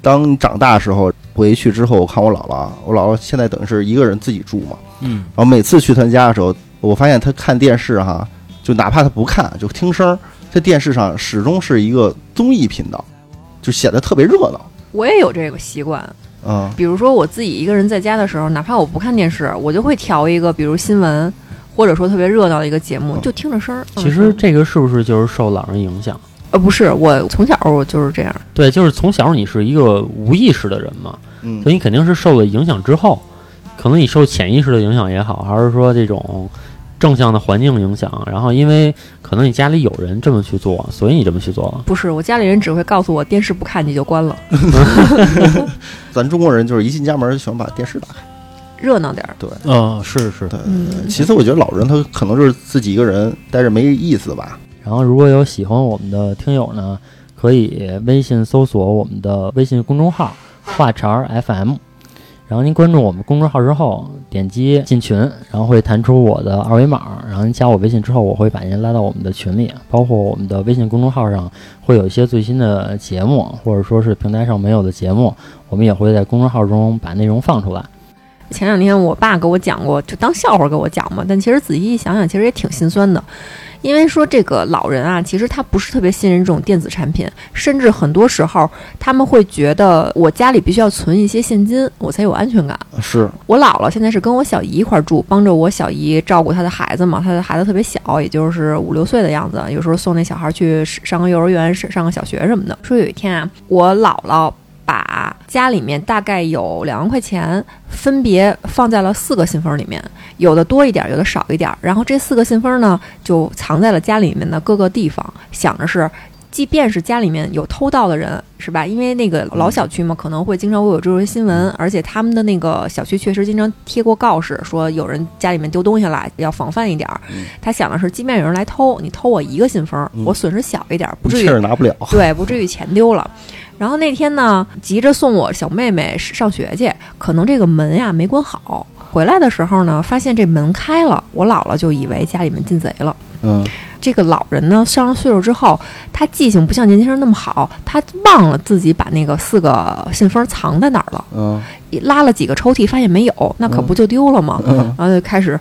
当你长大的时候，回去之后，我看我姥姥，我姥姥现在等于是一个人自己住嘛，嗯，然后每次去她家的时候，我发现她看电视哈，就哪怕她不看，就听声儿，在电视上始终是一个综艺频道，就显得特别热闹。我也有这个习惯。嗯，比如说我自己一个人在家的时候，哪怕我不看电视，我就会调一个，比如新闻，或者说特别热闹的一个节目，就听着声儿。其实这个是不是就是受老人影响？呃不是，我从小我就是这样。对，就是从小你是一个无意识的人嘛，嗯所以你肯定是受了影响之后，可能你受潜意识的影响也好，还是说这种正向的环境影响，然后因为可能你家里有人这么去做，所以你这么去做了。不是，我家里人只会告诉我电视不看你就关了，咱中国人就是一进家门就喜欢把电视打开。热闹点儿。对，呃是是，对。嗯，其次，我觉得老人他可能就是自己一个人待着没意思吧。然后如果有喜欢我们的听友呢，可以微信搜索我们的微信公众号“话茬 FM”。然后您关注我们公众号之后，点击进群，然后会弹出我的二维码，然后您加我微信之后，我会把您拉到我们的群里。包括我们的微信公众号上会有一些最新的节目，或者说是平台上没有的节目，我们也会在公众号中把内容放出来。前两天我爸给我讲过，就当笑话给我讲嘛。但其实仔细一想想，其实也挺心酸的。因为说这个老人啊，其实他不是特别信任这种电子产品，甚至很多时候他们会觉得我家里必须要存一些现金，我才有安全感。是，我姥姥现在是跟我小姨一块儿住，帮着我小姨照顾她的孩子嘛。她的孩子特别小，也就是五六岁的样子，有时候送那小孩去上个幼儿园、上上个小学什么的。说有一天啊，我姥姥把家里面大概有两万块钱分别放在了四个信封里面，有的多一点，有的少一点。然后这四个信封呢，就藏在了家里面的各个地方，想着是。即便是家里面有偷盗的人，是吧？因为那个老小区嘛，可能会经常会有这种新闻，而且他们的那个小区确实经常贴过告示，说有人家里面丢东西了，要防范一点儿。嗯他想的是，即便有人来偷，你偷我一个信封，嗯我损失小一点儿，不至于拿不了。对，不至于钱丢了。然后那天呢，急着送我小妹妹上学去，可能这个门呀没关好。回来的时候呢，发现这门开了，我姥姥就以为家里面进贼了。嗯，这个老人呢，上了岁数之后，他记性不像年轻人那么好，他忘了自己把那个四个信封藏在哪儿了，嗯拉了几个抽屉，发现没有，那可不就丢了吗？嗯，然后就开始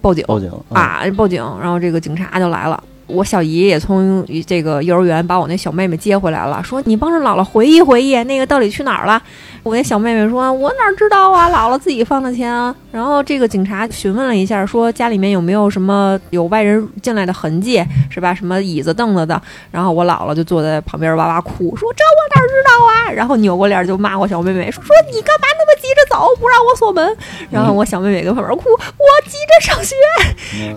报警，报警啊，报警，然后这个警察就来了。我小姨也从这个幼儿园把我那小妹妹接回来了，说你帮着姥姥回忆回忆，那个到底去哪儿了？我那小妹妹说，我哪知道啊，姥姥自己放的钱啊。然后这个警察询问了一下，说家里面有没有什么有外人进来的痕迹，是吧？什么椅子凳子的。然后我姥姥就坐在旁边哇哇哭，说这我哪知道啊？然后扭过脸就骂我小妹妹，说说你干嘛那么急着走，不让我锁门？然后我小妹妹跟旁边哭，我急着上学。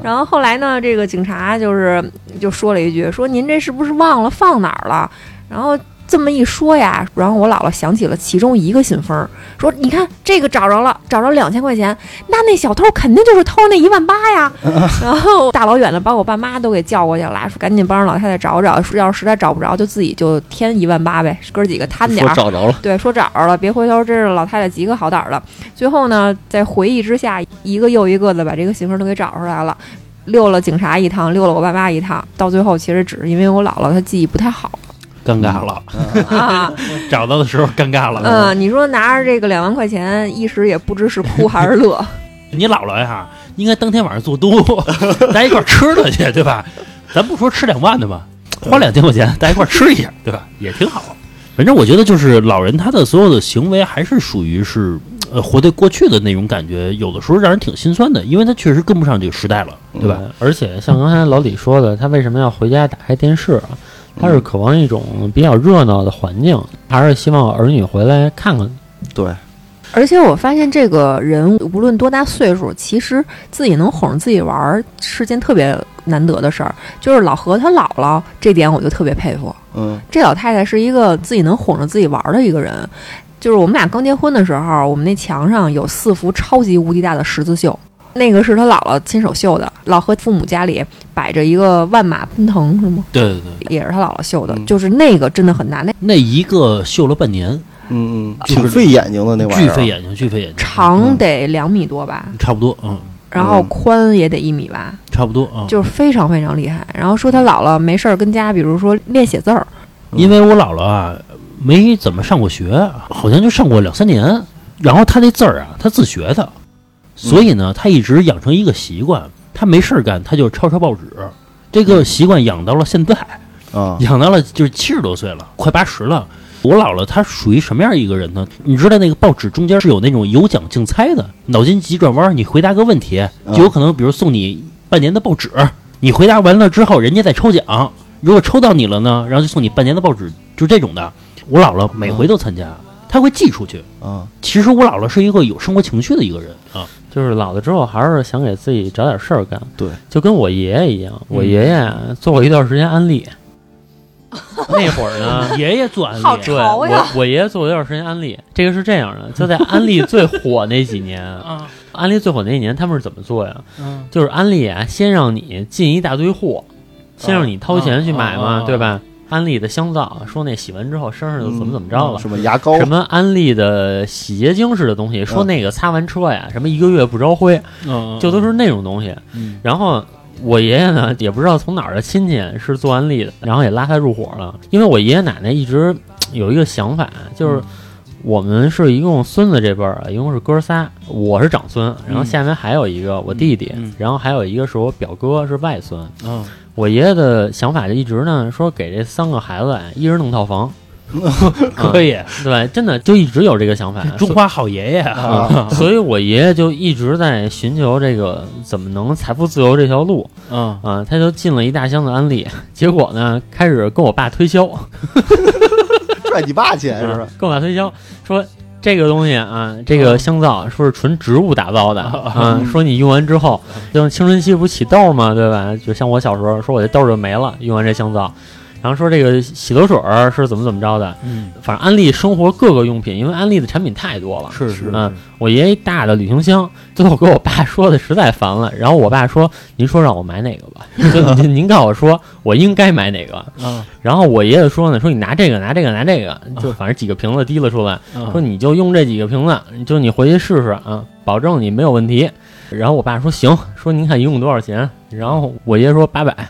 然后后来呢，这个警察就是 就说了一句，说您这是不是忘了放哪儿了？然后这么一说呀，然后我姥姥想起了其中一个信封，说你看这个找着了，找着两千块钱，那那小偷肯定就是偷那一万八呀。然后大老远的把我爸妈都给叫过去了，说赶紧帮着老太太找找，要是实在找不着，就自己就添一万八呗，哥几个摊点儿。说找着了，对，说找着了，别回头，这是老太太几个好胆儿的。最后呢，在回忆之下，一个又一个的把这个信封都给找出来了。溜了警察一趟，溜了我爸妈一趟，到最后其实只是因为我姥姥她记忆不太好尴尬了，啊。找到的时候尴尬了。嗯，你说拿着这个两万块钱，一时也不知是哭还是乐。你姥姥呀，应该当天晚上做多，大家一块儿吃了去，对吧？咱不说吃两万的吧，花两千块钱，大家一块儿吃一下，对吧？也挺好。反正我觉得，就是老人他的所有的行为，还是属于是呃活在过去的那种感觉，有的时候让人挺心酸的，因为他确实跟不上这个时代了，对吧？而且像刚才老李说的，他为什么要回家打开电视啊？他是渴望一种比较热闹的环境，还是希望儿女回来看看？对，而且我发现这个人无论多大岁数，其实自己能哄着自己玩儿是件特别难得的事儿。就是老何他姥姥这点，我就特别佩服。嗯这老太太是一个自己能哄着自己玩儿的一个人。就是我们俩刚结婚的时候，我们那墙上有四幅超级无敌大的十字绣，那个是他姥姥亲手绣的。老何父母家里摆着一个万马奔腾，是吗？对对对，也是他姥姥绣的，嗯就是那个真的很大，那那一个绣了半年，嗯嗯，就是挺费眼睛的那玩意儿，巨费眼睛，巨费眼睛，长得两米多吧，差不多，嗯，然后嗯宽也得一米吧。差不多啊。就是非常非常厉害。然后说他姥姥没事儿跟家，比如说练写字儿，因为我姥姥啊没怎么上过学，好像就上过两三年。然后他那字儿啊，他自学的，所以呢，他一直养成一个习惯，他没事儿干，他就抄抄报纸。这个习惯养到了现在，啊，养到了就是七十多岁了，快八十了。我姥姥她属于什么样一个人呢？你知道那个报纸中间是有那种有奖竞猜的，脑筋急转弯，你回答个问题，就有可能比如送你半年的报纸，你回答完了之后，人家再抽奖，如果抽到你了呢，然后就送你半年的报纸，就这种的。我姥姥每回都参加，她会寄出去。啊，其实我姥姥是一个有生活情趣的一个人啊，就是老了之后还是想给自己找点事儿干。对，就跟我爷爷一样，我嗯爷爷啊做过一段时间安利，那会儿呢。爷爷做安利，对，我我爷爷做过一段时间安利，这个是这样的，就在安利最火那几年，啊，安利最火那几年，他们是怎么做呀？嗯。就是安利啊，先让你进一大堆货，先让你掏钱去买嘛，啊啊啊对吧？安利的香皂，说那洗完之后身上就怎么怎么着了。什么牙膏？什么安利的洗洁精似的东西，说嗯那个擦完车呀，什么一个月不着灰，嗯，就都是那种东西。嗯。然后我爷爷呢，也不知道从哪儿的亲戚是做安利的，然后也拉他入伙了。因为我爷爷奶奶一直有一个想法，就是我们是一共孙子这辈儿啊，一共是哥仨，我是长孙，然后下面还有一个我弟弟，嗯。然后还有一个是我表哥是外孙。嗯我爷爷的想法就一直呢说给这三个孩子啊，一人弄套房。可以，对，真的就一直有这个想法。中华好爷爷啊，啊，所以我爷爷就一直在寻求这个怎么能财富自由这条路嗯啊，他就进了一大箱子安利，结果呢，开始跟我爸推销，赚你爸钱是吧？跟我爸推销说这个东西啊，这个香皂说是纯植物打造的啊，说你用完之后，就青春期不起痘吗？对吧？就像我小时候，说我这痘就没了，用完这香皂。然后说这个洗头水儿是怎么怎么着的，嗯，反正安利生活各个用品，因为安利的产品太多了，是是嗯，我爷爷大的旅行箱，最后给我爸说的实在烦了，然后我爸说：“您说让我买哪个吧？就您您告诉我说我应该买哪个。啊”然后我爷爷说呢：“说你拿这个，拿这个，拿这个，就反正几个瓶子提了出来，啊说你就用这几个瓶子，就你回去试试啊，保证你没有问题。”然后我爸说：“行，说您看一共多少钱？”然后我爷爷说：“八百。”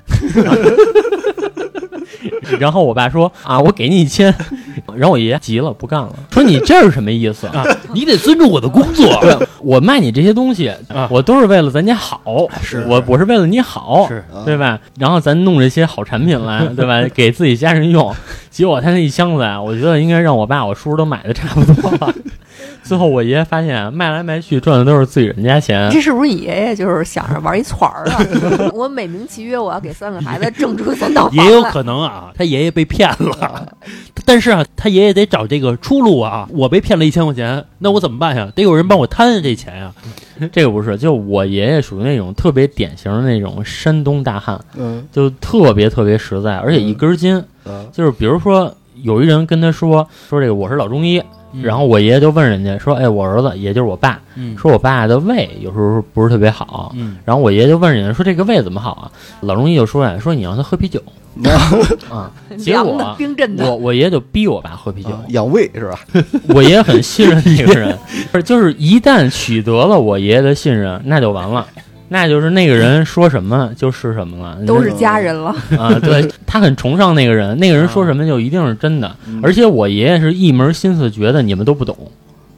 然后我爸说：“啊，我给你一千。”然后我爷爷急了，不干了，说：“你这是什么意思？”啊，你得尊重我的工作，对，我卖你这些东西，啊我都是为了咱家好，是我我是为了你好，是对吧？然后咱弄这些好产品来，对吧？给自己家人用。结果他那一箱子啊，我觉得应该让我爸、我叔都买的差不多了。最后我爷爷发现卖来卖去赚的都是自己人家钱，这是不是你爷爷就是想着玩一串儿啊？我美名其曰我要给三个孩子挣出三套房，也有可能啊，他爷爷被骗了，但是啊，他爷爷得找这个出路啊。我被骗了一千块钱，那我怎么办呀？得有人帮我摊这钱呀。这个不是，就我爷爷属于那种特别典型的那种山东大汉，嗯就特别特别实在，而且一根筋。嗯就是比如说有一人跟他说说这个我是老中医，然后我爷爷就问人家说，哎，我儿子也就是我爸，嗯。说我爸的胃有时候不是特别好，嗯。然后我爷爷就问人家说这个胃怎么好啊？老中医就说呀，说你让他喝啤酒。啊，结果冰镇的，我我爷爷就逼我爸喝啤酒，啊养胃是吧？我爷爷很信任这个人，不是就是一旦取得了我爷爷的信任，那就完了。那就是那个人说什么就是什么了，都是家人了。啊，对他很崇尚那个人，那个人说什么就一定是真的。嗯而且我爷爷是一门心思觉得你们都不懂，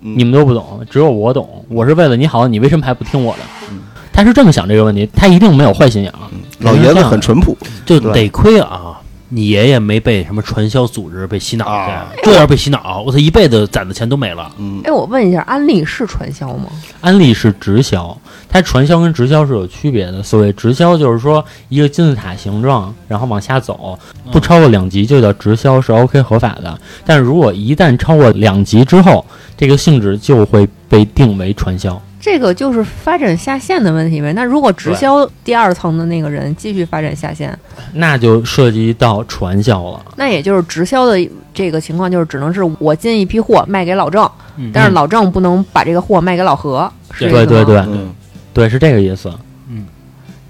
嗯你们都不懂，只有我懂。我是为了你好，你为什么还不听我的嗯？他是这么想这个问题，他一定没有坏心眼儿。老爷子很淳朴，就得亏啊，你爷爷没被什么传销组织被洗脑这要被洗脑，我操，一辈子攒的钱都没了。嗯哎，我问一下，安利是传销吗？安利是直销，它传销跟直销是有区别的。所谓直销，就是说一个金字塔形状，然后往下走，不超过两级就叫直销，是 OK 合法的。但是如果一旦超过两级之后，这个性质就会被定为传销。这个就是发展下线的问题呗。那如果直销第二层的那个人继续发展下线，那就涉及到传销了。那也就是直销的这个情况，就是只能是我进一批货卖给老郑，嗯但是老郑不能把这个货卖给老何，是这对对对意思吗嗯，对，是这个意思。嗯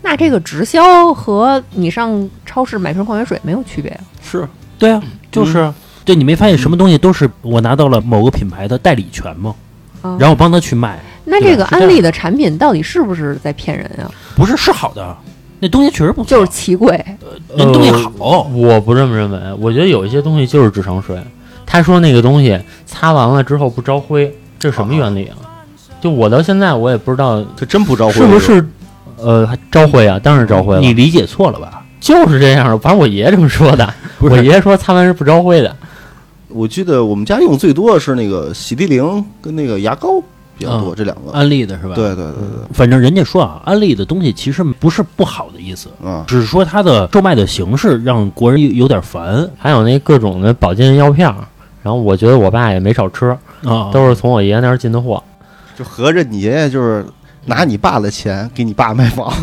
那这个直销和你上超市买瓶矿泉水没有区别啊？是对啊，就是，对你没发现什么东西都是我拿到了某个品牌的代理权吗？啊然后我帮他去卖，那这个安利的产品到底是不是在骗人啊？不是是好的，那东西确实不错，就是奇贵，那东西呃好，我不这么认为，我觉得有一些东西就是智商税。他说那个东西擦完了之后不招灰，这是什么原理啊？就我到现在我也不知道这真不招灰，是不是呃招灰啊？当然招灰了，你理解错了吧？就是这样的。反正我爷爷这么说的，不我爷爷说擦完是不招灰的。我记得我们家用最多的是那个洗涤灵跟那个牙膏比较多，嗯这两个。安利的是吧？对对对对，反正人家说啊，安利的东西其实不是不好的意思，嗯，只是说它的售卖的形式让国人有有点烦还有那各种的保健药片，然后我觉得我爸也没少吃，啊。都是从我爷爷那儿进的货。就合着你爷爷就是拿你爸的钱给你爸买房，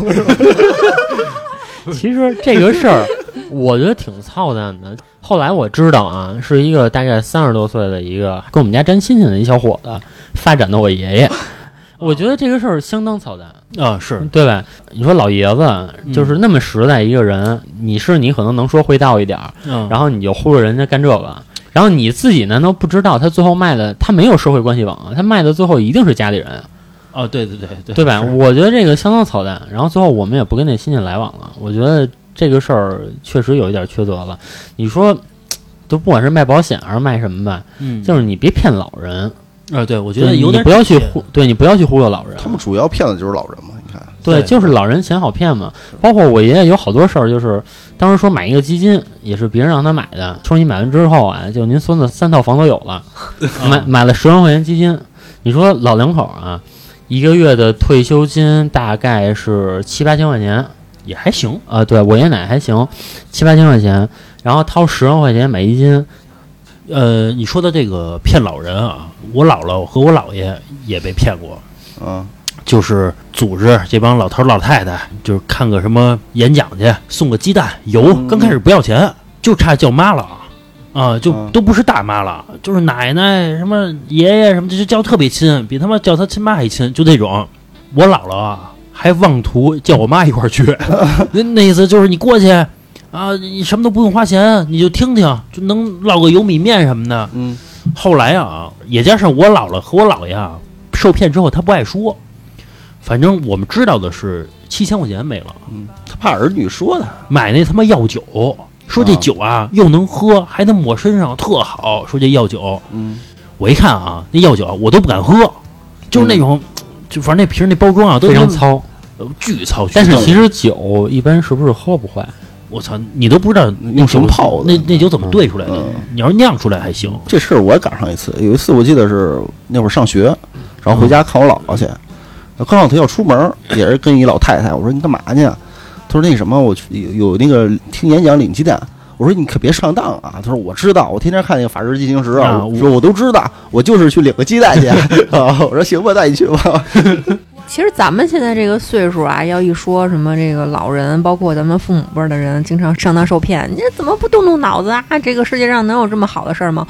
其实这个事儿，我觉得挺操蛋的。后来我知道啊，是一个大概三十多岁的一个跟我们家沾亲戚的一小伙子发展的我爷爷。我觉得这个事儿相当操蛋，啊，是对吧？你说老爷子就是那么实在一个人，你是你可能能说会道一点儿，嗯，然后你就忽悠人家干这个，然后你自己难道不知道他最后卖的他没有社会关系网啊？他卖的最后一定是家里人，哦，对对对对，对吧？我觉得这个相当操蛋。然后最后我们也不跟那亲戚来往了。我觉得这个事儿确实有一点缺德了。你说，就不管是卖保险还是卖什么吧，嗯，就是你别骗老人，啊，对，我觉得有点你不要去体忽，对你不要去忽悠老人。他们主要骗的就是老人嘛。你看，对，对就是老人钱好骗嘛。包括我爷爷有好多事儿，就是当时说买一个基金，也是别人让他买的，说你买完之后啊，就您孙子三套房都有了，买买了十万块钱基金。你说老两口啊，一个月的退休金大概是七八千块钱。也还行，啊，对我爷奶还行，七八千块钱，然后掏十万块钱买一斤，呃，你说的这个骗老人啊，我姥姥和我姥爷也被骗过，嗯，就是组织这帮老头儿老太太，就是看个什么演讲去，送个鸡蛋油，嗯刚开始不要钱，就差叫妈了。啊，就嗯都不是大妈了，就是奶奶什么爷爷什么，就叫特别亲，比他妈叫他亲妈还亲，就这种。我姥姥啊，还妄图叫我妈一块儿去，那那意思就是你过去啊，你什么都不用花钱，你就听听，就能烙个油米面什么的。嗯，后来啊，也加上我姥姥和我姥爷啊，受骗之后他不爱说，反正我们知道的是七千块钱没了，他怕儿女说他，买那他妈药酒，说这啊酒啊又能喝，还能抹身上，特好。说这药酒，嗯，我一看啊，那药酒啊我都不敢喝，就是那种，就反正那瓶那包装啊都非常糙。呃巨糙。巨但是其实酒一般是不是喝不坏？我操，你都不知道用什么泡的那那酒怎么兑出来的？嗯你要是酿出来还行。这事儿我也赶上一次。有一次我记得是那会儿上学，然后回家看我姥姥去，刚好他要出门，也是跟一老太太。我说你干嘛去啊？他说那什么，我去有有那个听演讲领鸡蛋。我说你可别上当啊！他说我知道，我天天看那个《法制进行时》啊，啊我说我都知道，我就是去领个鸡蛋去啊。我说行吧，带你去吧。其实咱们现在这个岁数啊，要一说什么这个老人，包括咱们父母辈儿的人，经常上当受骗，你这怎么不动动脑子啊？这个世界上能有这么好的事儿吗？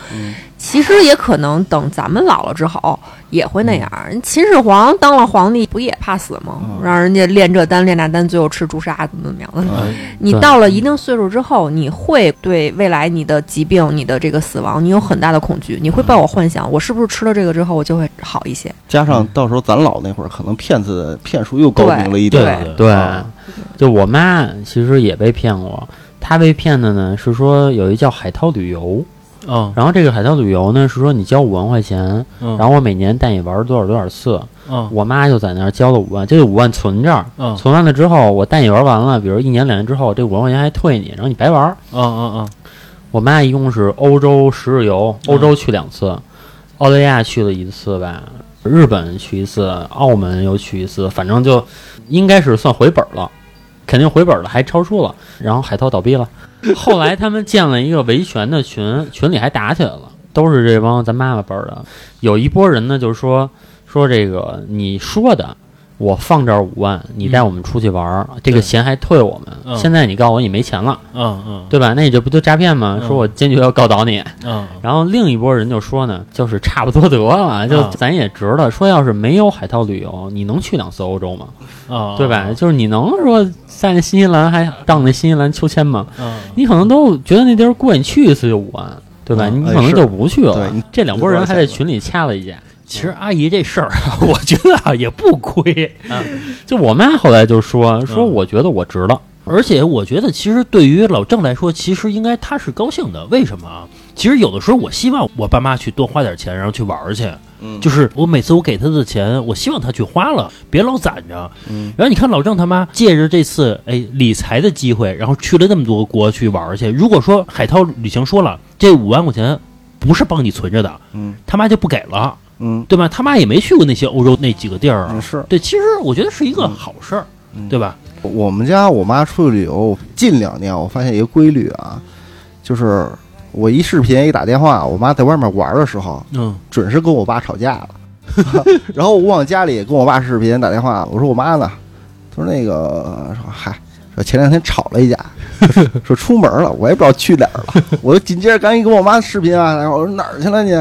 其实也可能等咱们老了之后也会那样。人秦始皇当了皇帝，不也怕死吗？让人家练这丹练那丹，最后吃朱砂，怎么怎么样的？嗯你到了一定岁数之后，你会对未来你的疾病、你的这个死亡，你有很大的恐惧，你会抱有幻想，我是不是吃了这个之后我就会好一些？加上到时候咱老那会儿，可能骗子骗术又高明了一点对。就我妈其实也被骗过，她被骗的呢是说有一叫海涛旅游，嗯。然后这个海涛旅游呢是说你交五万块钱，嗯，然后我每年带你玩多少多少次，嗯。我妈就在那儿交了五万，这五万存这儿，嗯。存完了之后我带你玩完了，比如一年两年之后，这五万块钱还退你，然后你白玩。嗯嗯嗯。我妈一共是欧洲十日游，欧洲去两次，澳大利亚去了一次吧，日本去一次，澳门又去一次，反正就应该是算回本了，肯定回本了，还超出了。然后海涛倒闭了，后来他们建了一个维权的群，群里还打起来了，都是这帮咱妈妈辈儿的。有一拨人呢，就是说说这个你说的。我放这儿五万，你带我们出去玩儿，这个钱还退我们。嗯现在你告诉我你没钱了，嗯嗯对吧？那你这不就诈骗吗？嗯说我坚决要告倒你。嗯然后另一波人就说呢，就是差不多得了，就嗯咱也值了。说要是没有海涛旅游，你能去两次欧洲吗？啊，对吧？就是你能说在那新西兰还荡那新西兰秋千吗？嗯你可能都觉得那地儿贵，你去一次就五万，对吧？嗯你可能就不去了对。这两拨人还在群里掐了一架。其实阿姨这事儿啊，我觉得啊也不亏，就我妈后来就说说，嗯我觉得我值了。而且我觉得其实对于老郑来说，其实应该他是高兴的。为什么啊？其实有的时候我希望我爸妈去多花点钱，然后去玩儿去。嗯就是我每次我给他的钱，我希望他去花了，别老攒着。嗯然后你看老郑他妈借着这次哎理财的机会，然后去了那么多国去玩儿去。如果说海涛旅行说了这五万块钱不是帮你存着的，嗯他妈就不给了，嗯对吧？他妈也没去过那些欧洲那几个地儿啊嗯。是。对，其实我觉得是一个好事儿，嗯对吧？我们家我妈出去旅游，近两年我发现一个规律啊，就是我一视频一打电话，我妈在外面玩的时候，嗯准是跟我爸吵架了。然后我往家里跟我爸视频打电话，我说我妈呢？他说那个说嗨，说前两天吵了一架，说出门了，我也不知道去哪儿了。我紧接着赶紧跟我妈视频啊，然后我说哪儿去了你？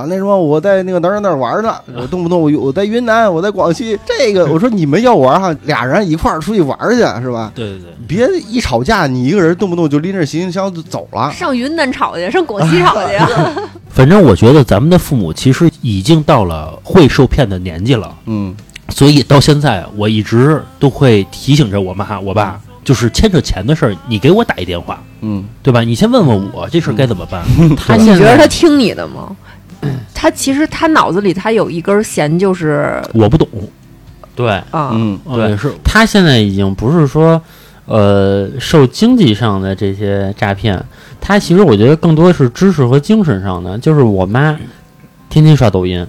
说那什么我在那个哪儿哪儿玩呢？我动不动我我在云南，我在广西。这个我说你们要玩哈，俩人一块儿出去玩去是吧？对对对。别一吵架，你一个人动不动就拎着行李箱就走了。上云南吵去，上广西吵去啊！反正我觉得咱们的父母其实已经到了会受骗的年纪了，嗯所以到现在我一直都会提醒着我妈我爸，就是牵扯钱的事儿，你给我打一电话，嗯对吧？你先问问我这事儿该怎么办。他你觉得他听你的吗？他其实他脑子里他有一根弦，就是我不懂，对。啊，嗯对。是，他现在已经不是说，呃，受经济上的这些诈骗，他其实我觉得更多是知识和精神上的。就是我妈天天刷抖音，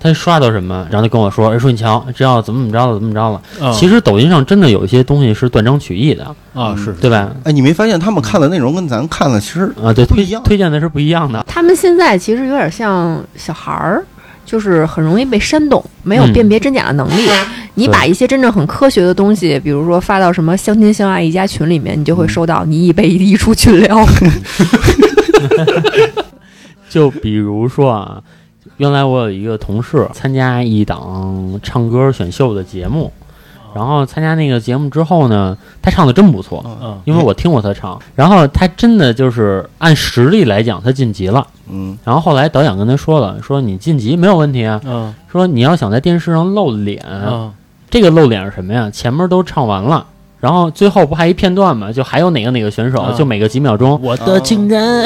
她刷到什么，然后就跟我说，哎，说你瞧，这要怎么怎么着了，怎么着了。啊其实抖音上真的有一些东西是断章取义的，啊是对吧？哎，你没发现他们看的内容跟咱看的其实啊，对，推不一样推荐的是不一样的。他们现在其实有点像小孩儿，就是很容易被煽动，没有嗯辨别真假的能力。你把一些真正很科学的东西，比如说发到什么相亲相爱一家群里面，你就会收到你已被移出群聊。就比如说啊，原来我有一个同事参加一档唱歌选秀的节目，然后参加那个节目之后呢，他唱的真不错，嗯因为我听过他唱，然后他真的就是按实力来讲，他晋级了。嗯然后后来导演跟他说了，说你晋级没有问题啊，嗯说你要想在电视上露脸，嗯这个露脸是什么呀？前面都唱完了。然后最后不还一片段嘛？就还有哪个哪个选手，嗯就每个几秒钟，我的情人，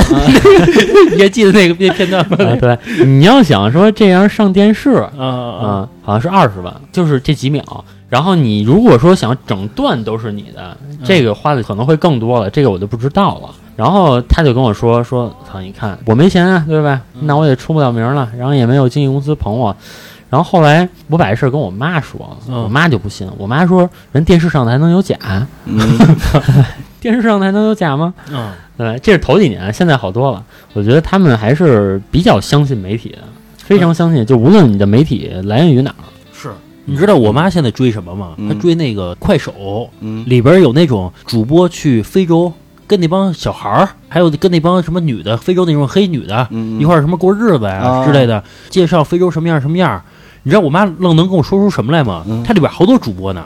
你还记得那个那片段吗？啊，对，你要想说这样上电视，啊啊啊，好像是二十万，就是这几秒。然后你如果说想整段都是你的，这个花的可能会更多了，这个我就不知道了。然后他就跟我说说，操，你看我没钱啊，对吧？那我也出不了名了，然后也没有经纪公司捧我。然后后来我把这事儿跟我妈说，嗯我妈就不信，我妈说人电视上的还能有假？嗯，电视上的还能有假吗？嗯对，这是头几年，现在好多了。我觉得他们还是比较相信媒体的，非常相信。就无论你的媒体来源于哪儿，是。你知道我妈现在追什么吗？嗯她追那个快手，嗯里边有那种主播去非洲跟那帮小孩儿，还有跟那帮什么女的，非洲那种黑女的，嗯一块儿什么过日子呀、啊之类的，介绍非洲什么样什么样。你知道我妈愣能跟我说出什么来吗？嗯它里边好多主播呢，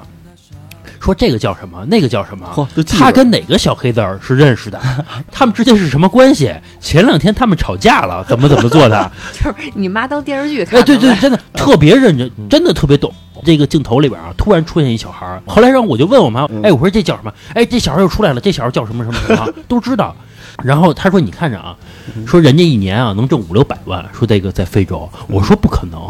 说这个叫什么，那个叫什么。他跟哪个小黑子儿是认识的？他们之间是什么关系？前两天他们吵架了，怎么怎么做的？就是你妈当电视剧看哎，对对，真的特别认真，真的特别懂。这个镜头里边啊，突然出现一小孩儿，后来让我就问我妈，哎，我说这叫什么？哎，这小孩又出来了，这小孩叫什么什么什么，都知道。然后他说：“你看着啊，说人家一年啊能挣五六百万，说这个在非洲。”我说：“不可能，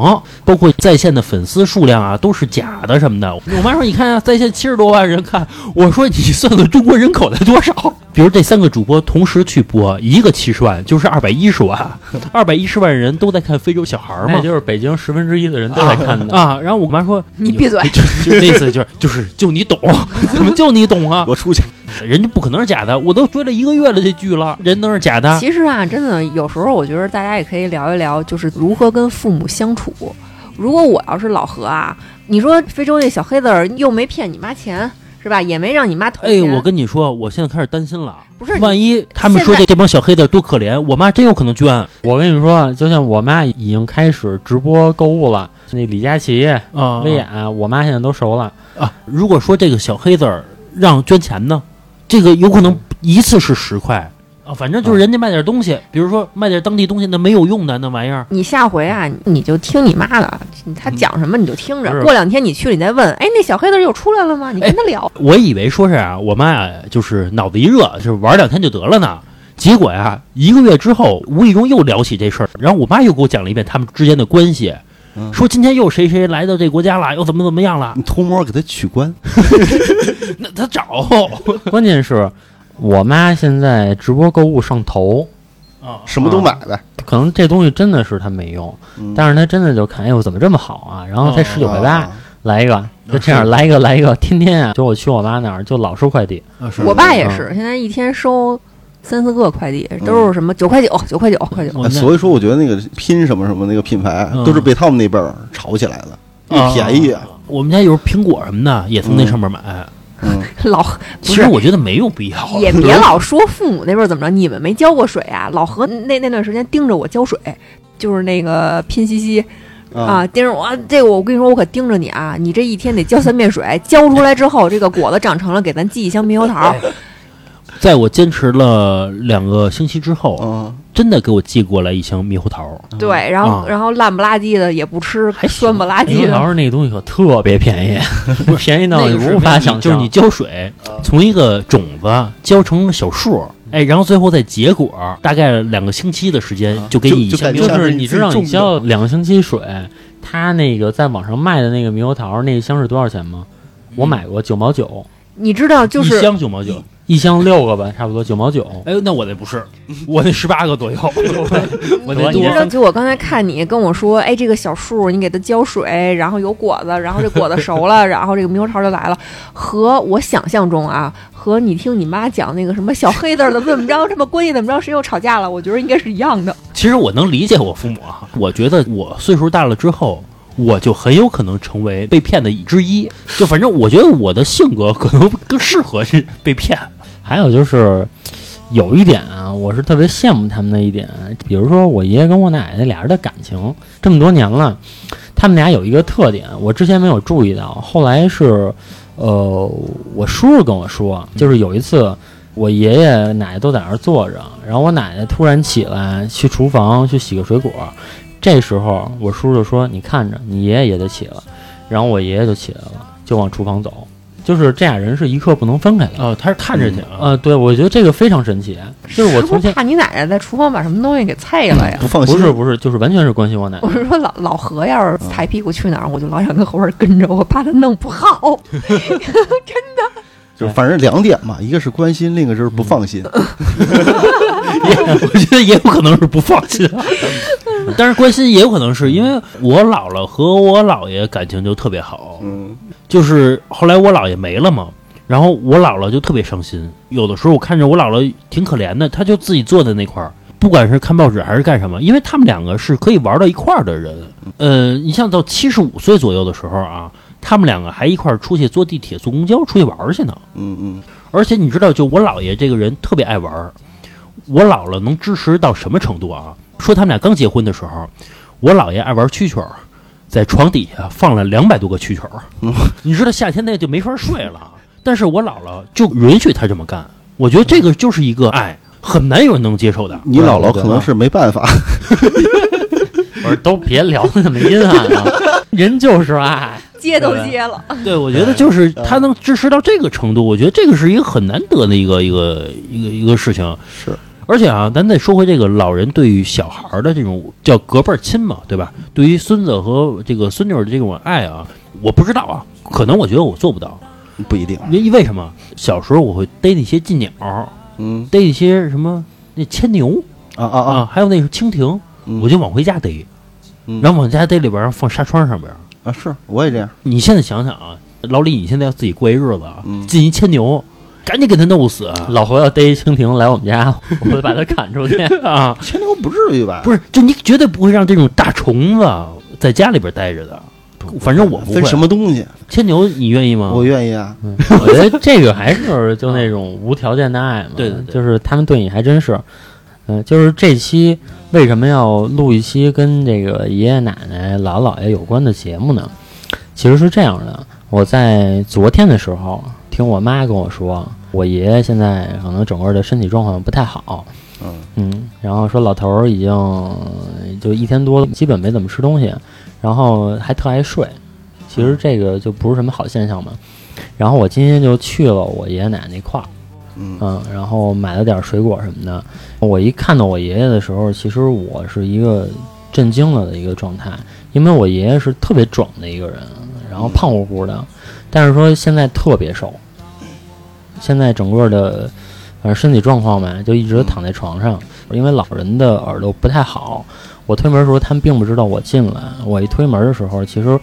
包括在线的粉丝数量啊都是假的什么的。”我妈说：“你看啊，在线七十多万人看。”我说：“你算算中国人口才多少？比如这三个主播同时去播，一个七十万就是二百一十万，二百一十万人都在看非洲小孩儿嘛。”就是北京十分之一的人都在看的。啊，然后我妈说：“你闭嘴就就那意思就是就是就你懂，怎么就你懂啊？我出去，人家不可能是假的，我都追了一个月了这剧了，人能是假的？其实啊，真的有时候我觉得大家也可以聊一聊，就是如何跟父母相处。如果我要是老何啊，你说非洲那小黑子儿又没骗你妈钱，是吧？也没让你妈投哎，我跟你说，我现在开始担心了。不是万一他们说的这这帮小黑子多可怜，我妈真有可能捐我跟你说，就像我妈已经开始直播购物了，那李佳琦、啊薇娅，我妈现在都熟了。啊！如果说这个小黑子儿让捐钱呢，这个有可能一次是十块啊，反正就是人家卖点东西，比如说卖点当地东西，那没有用的那玩意儿。你下回啊，你就听你妈的，她讲什么你就听着。过两天你去了，你再问，哎，那小黑子又出来了吗？你跟他聊。我以为说是啊，我妈呀，就是脑子一热，就是玩两天就得了呢。结果呀，一个月之后，无意中又聊起这事儿，然后我妈又给我讲了一遍他们之间的关系，嗯说今天又谁谁来到这国家了，又怎么怎么样了。你偷摸给他取关，那他找 关键是我妈现在直播购物上头，啊。什么都买呗。可能这东西真的是她没用，嗯。但是她真的就看，哎呦怎么这么好啊？然后才十九块八啊来一个，就这样来一个来一个，天天啊，就我去我妈那儿就老收快递，是。我爸也是，现在一天收三四个快递，都是什么九块九、九块九、块九。我那哎所以说，我觉得那个拼什么什么那个品牌嗯。都是被他们那辈儿炒起来的，便宜啊。我们家有时候苹果什么的也从那上面买，嗯，老其实我觉得没有必要。也别老说父母那边儿怎么着，你们没浇过水啊？老何那那段时间盯着我浇水，就是那个拼夕夕啊，盯着我，啊这个我跟你说，我可盯着你啊！你这一天得浇三遍水，浇出来之后，这个果子长成了，给咱寄一箱猕猴桃。在我坚持了两个星期之后，嗯，真的给我寄过来一箱猕猴桃。对，然后、啊然后烂不拉几的也不吃，还酸不拉几的。猕猴桃那个东西可特别便宜，便宜到你那个是无法想象。就是你浇水，从一个种子浇成小树，哎，然后最后再结果，大概两个星期的时间啊就给你一箱猕猴桃。就是你知道你浇两个星期水，他那个在网上卖的那个猕猴桃那一箱是多少钱吗？我买过九毛九，你知道，就是一箱九毛九。一箱六个吧，差不多九毛九。哎，那我那不是，我那十八个左右，我那多你这你知道，就我刚才看你跟我说，哎，这个小树你给它浇水，然后有果子，然后这果子熟了，然后这个猕猴桃就来了。和我想象中啊，和你听你妈讲那个什么小黑子儿的怎么着，什么关系怎么着，谁又吵架了，我觉得应该是一样的。其实我能理解我父母啊，我觉得我岁数大了之后，我就很有可能成为被骗的之一。就反正我觉得我的性格可能更适合是被骗。还有就是有一点啊，我是特别羡慕他们的一点，比如说我爷爷跟我奶奶俩人的感情，这么多年了，他们俩有一个特点，我之前没有注意到，后来是，呃，我叔叔跟我说，就是有一次。我爷爷奶奶都在那儿坐着，然后我奶奶突然起来去厨房去洗个水果，这时候我叔叔就说：“你看着，你爷爷也得起了。”然后我爷爷就起来了，就往厨房走，就是这俩人是一刻不能分开的。哦，他是看着去啊，呃，对，我觉得这个非常神奇，就是我从前是是怕你奶奶在厨房把什么东西给菜了呀？不放心，不是不是，就是完全是关心我奶奶我。是说老老何要是抬屁股去哪儿，我就老想跟后边跟着，我怕他弄不好。就反正两点嘛，一个是关心，另一个就是不放心。我觉得也有可能是不放心，但是关心也有可能是因为我姥姥和我姥爷感情就特别好，嗯，就是后来我姥爷没了嘛，然后我姥姥就特别伤心。有的时候我看着我姥姥挺可怜的，她就自己坐在那块儿，不管是看报纸还是干什么，因为他们两个是可以玩到一块儿的人。呃，你像到七十五岁左右的时候啊，他们两个还一块儿出去坐地铁、坐公交出去玩去呢。嗯嗯，而且你知道，就我姥爷这个人特别爱玩，我姥姥能支持到什么程度啊？说他们俩刚结婚的时候，我姥爷爱玩蛐蛐儿，在床底下放了两百多个蛐蛐儿。你知道夏天那就没法睡了，但是我姥姥就允许他这么干。我觉得这个就是一个爱，很难有人能接受的。你姥姥可能是没办法，我说都别聊那么阴暗了，人就是爱。接都接了，对，我觉得就是他能支持到这个程度，我觉得这个是一个很难得的一个一个一个一个事情。是，而且啊，咱再说回这个老人对于小孩儿的这种叫隔辈儿亲嘛，对吧？对于孙子和这个孙女儿的这种爱啊，我不知道啊，可能我觉得我做不到。不一定。因为什么？小时候我会逮那些金鸟，嗯逮一些什么那牵牛啊啊啊，啊，还有那个蜻蜓，嗯我就往回家逮，嗯然后往家逮里边放纱窗上边儿。啊，是我也这样。你现在想想啊，老李，你现在要自己过一日子啊，嗯进一牵牛，赶紧给他弄死啊！老何要逮一蜻蜓来我们家，我会把它 砍出去。啊，牵牛不至于吧？不是，就你绝对不会让这种大虫子在家里边待着的。反正我不会。分什么东西，牵牛，你愿意吗？我愿意啊。我觉得这个还是就那种无条件的爱嘛，对对对就是他们对你还真是，嗯、就是这期为什么要录一期跟这个爷爷奶奶、姥姥姥爷有关的节目呢？其实是这样的，我在昨天的时候听我妈跟我说，我爷爷现在可能整个的身体状况不太好，嗯嗯，然后说老头儿已经就一天多，基本没怎么吃东西，然后还特爱睡。其实这个就不是什么好现象嘛。然后我今天就去了我爷爷奶奶那块儿，嗯嗯，然后买了点水果什么的。我一看到我爷爷的时候，其实我是一个震惊了的一个状态，因为我爷爷是特别壮的一个人，然后胖乎乎的，但是说现在特别瘦，现在整个的反正身体状况吧，就一直躺在床上，因为老人的耳朵不太好。我推门的时候，他们并不知道我进来。我一推门的时候，其实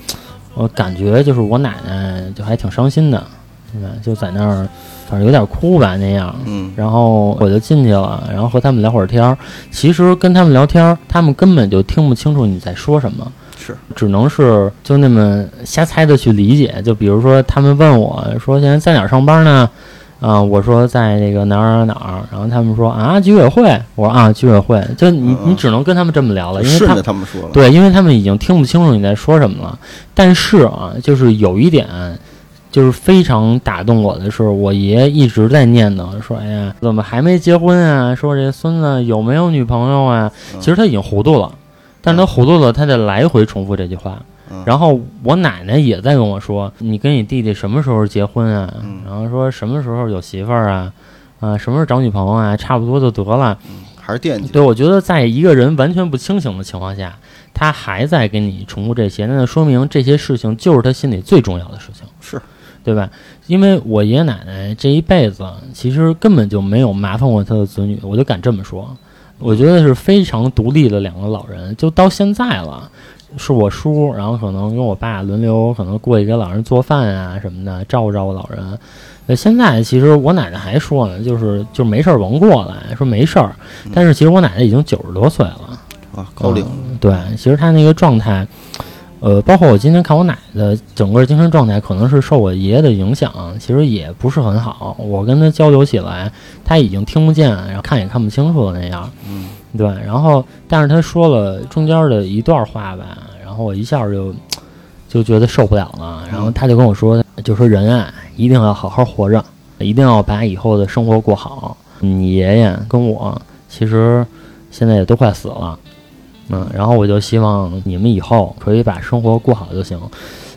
我感觉就是我奶奶就还挺伤心的，嗯，就在那儿，反正有点哭吧那样。嗯然后我就进去了，然后和他们聊会儿天儿。其实跟他们聊天儿，他们根本就听不清楚你在说什么，是只能是就那么瞎猜的去理解。就比如说，他们问我说现在在哪儿上班呢？啊、我说在那个哪儿哪儿哪儿，然后他们说啊居委会，我说啊居委会，就你你只能跟他们这么聊了，因为他们说了。对，因为他们已经听不清楚你在说什么了。但是啊，就是有一点，就是非常打动我的是，我爷一直在念叨说：“哎呀，怎么还没结婚啊？说这孙子有没有女朋友啊？”嗯其实他已经糊涂了，但是他糊涂了，他在来回重复这句话。嗯然后我奶奶也在跟我说：“你跟你弟弟什么时候结婚啊？嗯然后说什么时候有媳妇儿啊？啊，什么时候找女朋友啊？差不多就得了。”还是惦记。对，我觉得在一个人完全不清醒的情况下，他还在跟你重复这些，那就说明这些事情就是他心里最重要的事情，是对吧？因为我爷爷奶奶这一辈子其实根本就没有麻烦过他的子女，我就敢这么说。我觉得是非常独立的两个老人，就到现在了，是我叔，然后可能跟我爸轮流，可能过去给老人做饭啊什么的，照顾照顾老人。那，现在其实我奶奶还说呢，就是就是没事儿甭过来，说没事儿。但是其实我奶奶已经九十多岁了，啊，高龄嗯对，其实她那个状态，呃，包括我今天看我奶奶的整个精神状态，可能是受我爷爷的影响，其实也不是很好。我跟他交流起来，他已经听不见，然后看也看不清楚的那样。嗯对，然后但是他说了中间的一段话吧，然后我一下就就觉得受不了了。然后他就跟我说，就说人啊，一定要好好活着，一定要把以后的生活过好。你爷爷跟我其实现在也都快死了，嗯，然后我就希望你们以后可以把生活过好就行。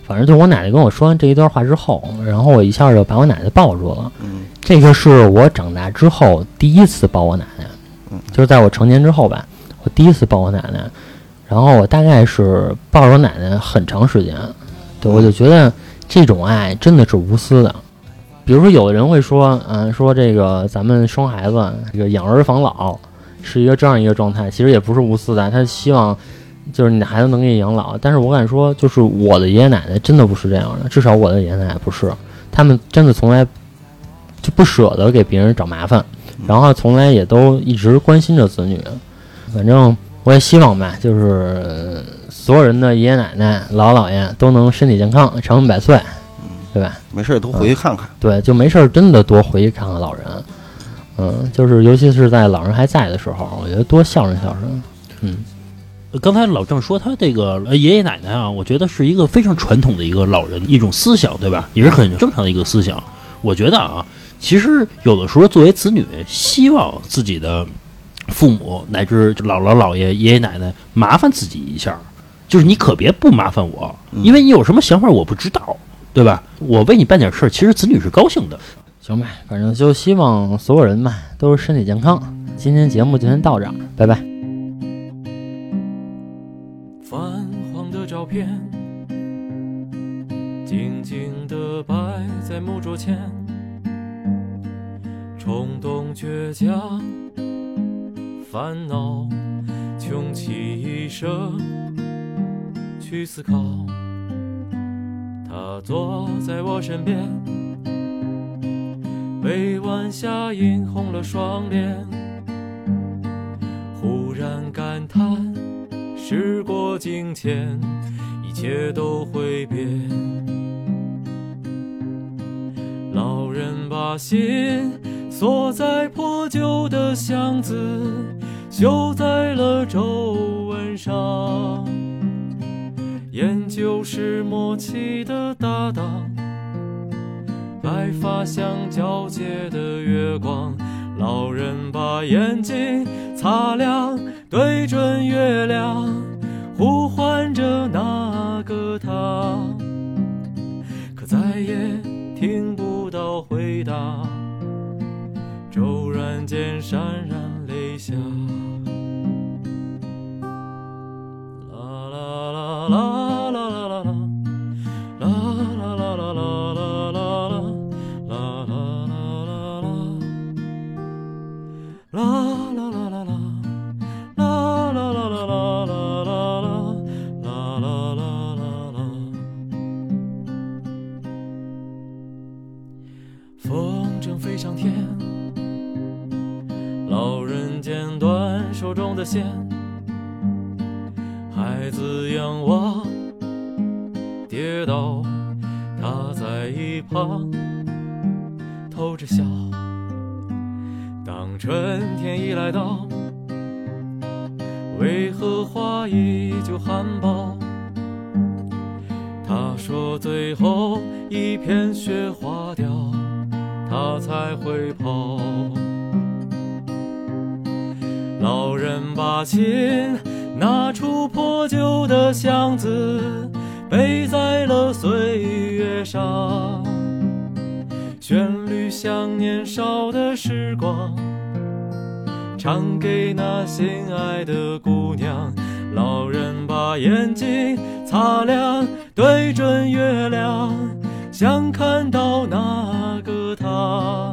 反正就我奶奶跟我说完这一段话之后，然后我一下就把我奶奶抱住了。嗯这个是我长大之后第一次抱我奶奶嗯，就是在我成年之后吧，我第一次抱我奶奶。然后我大概是抱着我奶奶很长时间，对我就觉得这种爱真的是无私的。比如说，有的人会说，嗯，说这个咱们生孩子，这个养儿防老是一个这样一个状态，其实也不是无私的，他希望就是你的孩子能给你养老。但是我敢说，就是我的爷爷奶奶真的不是这样的，至少我的爷爷奶奶不是，他们真的从来就不舍得给别人找麻烦，然后从来也都一直关心着子女。反正我也希望吧，就是呃所有人的爷爷奶奶、姥姥姥爷都能身体健康、长命百岁。对吧？没事儿都回去看看。对，就没事儿，真的多回去看看老人。嗯，就是尤其是在老人还在的时候，我觉得多孝顺孝顺。嗯，呃刚才老郑说他这个呃爷爷奶奶啊，我觉得是一个非常传统的一个老人一种思想，对吧？也是很正常的一个思想。我觉得啊，其实有的时候作为子女，希望自己的父母乃至姥姥姥爷、爷爷奶奶麻烦自己一下，就是你可别不麻烦我，因为你有什么想法我不知道，对吧？我为你办点事儿，其实子女是高兴的。行吧，反正就希望所有人吧都是身体健康。今天节目就先到这儿，拜拜。泛黄的照片，静静地摆在木桌前，冲动、倔强、烦恼，穷其一生去思考。他坐在我身边，被晚霞映红了双脸，忽然感叹。时过境迁，一切都会变。老人把心锁在破旧的箱子，绣在了皱纹上。研究是默契的搭档，白发像皎洁的月光。老人把眼睛擦亮，对准月亮，线，孩子仰望，跌倒，他在一旁偷着笑。当春天一来到，为何花依旧含苞？他说最后一片雪花掉，他才会跑。把琴拿出破旧的箱子，背在了岁月上。旋律像年少的时光，唱给那心爱的姑娘。老人把眼睛擦亮，对准月亮，想看到那个他。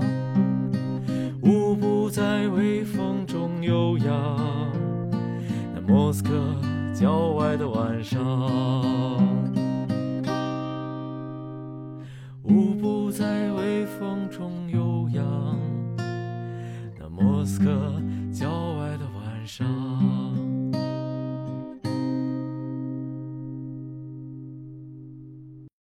舞步在微风中悠扬，莫斯科郊外的晚上。舞步在微风中悠扬，那莫斯科郊外的晚上。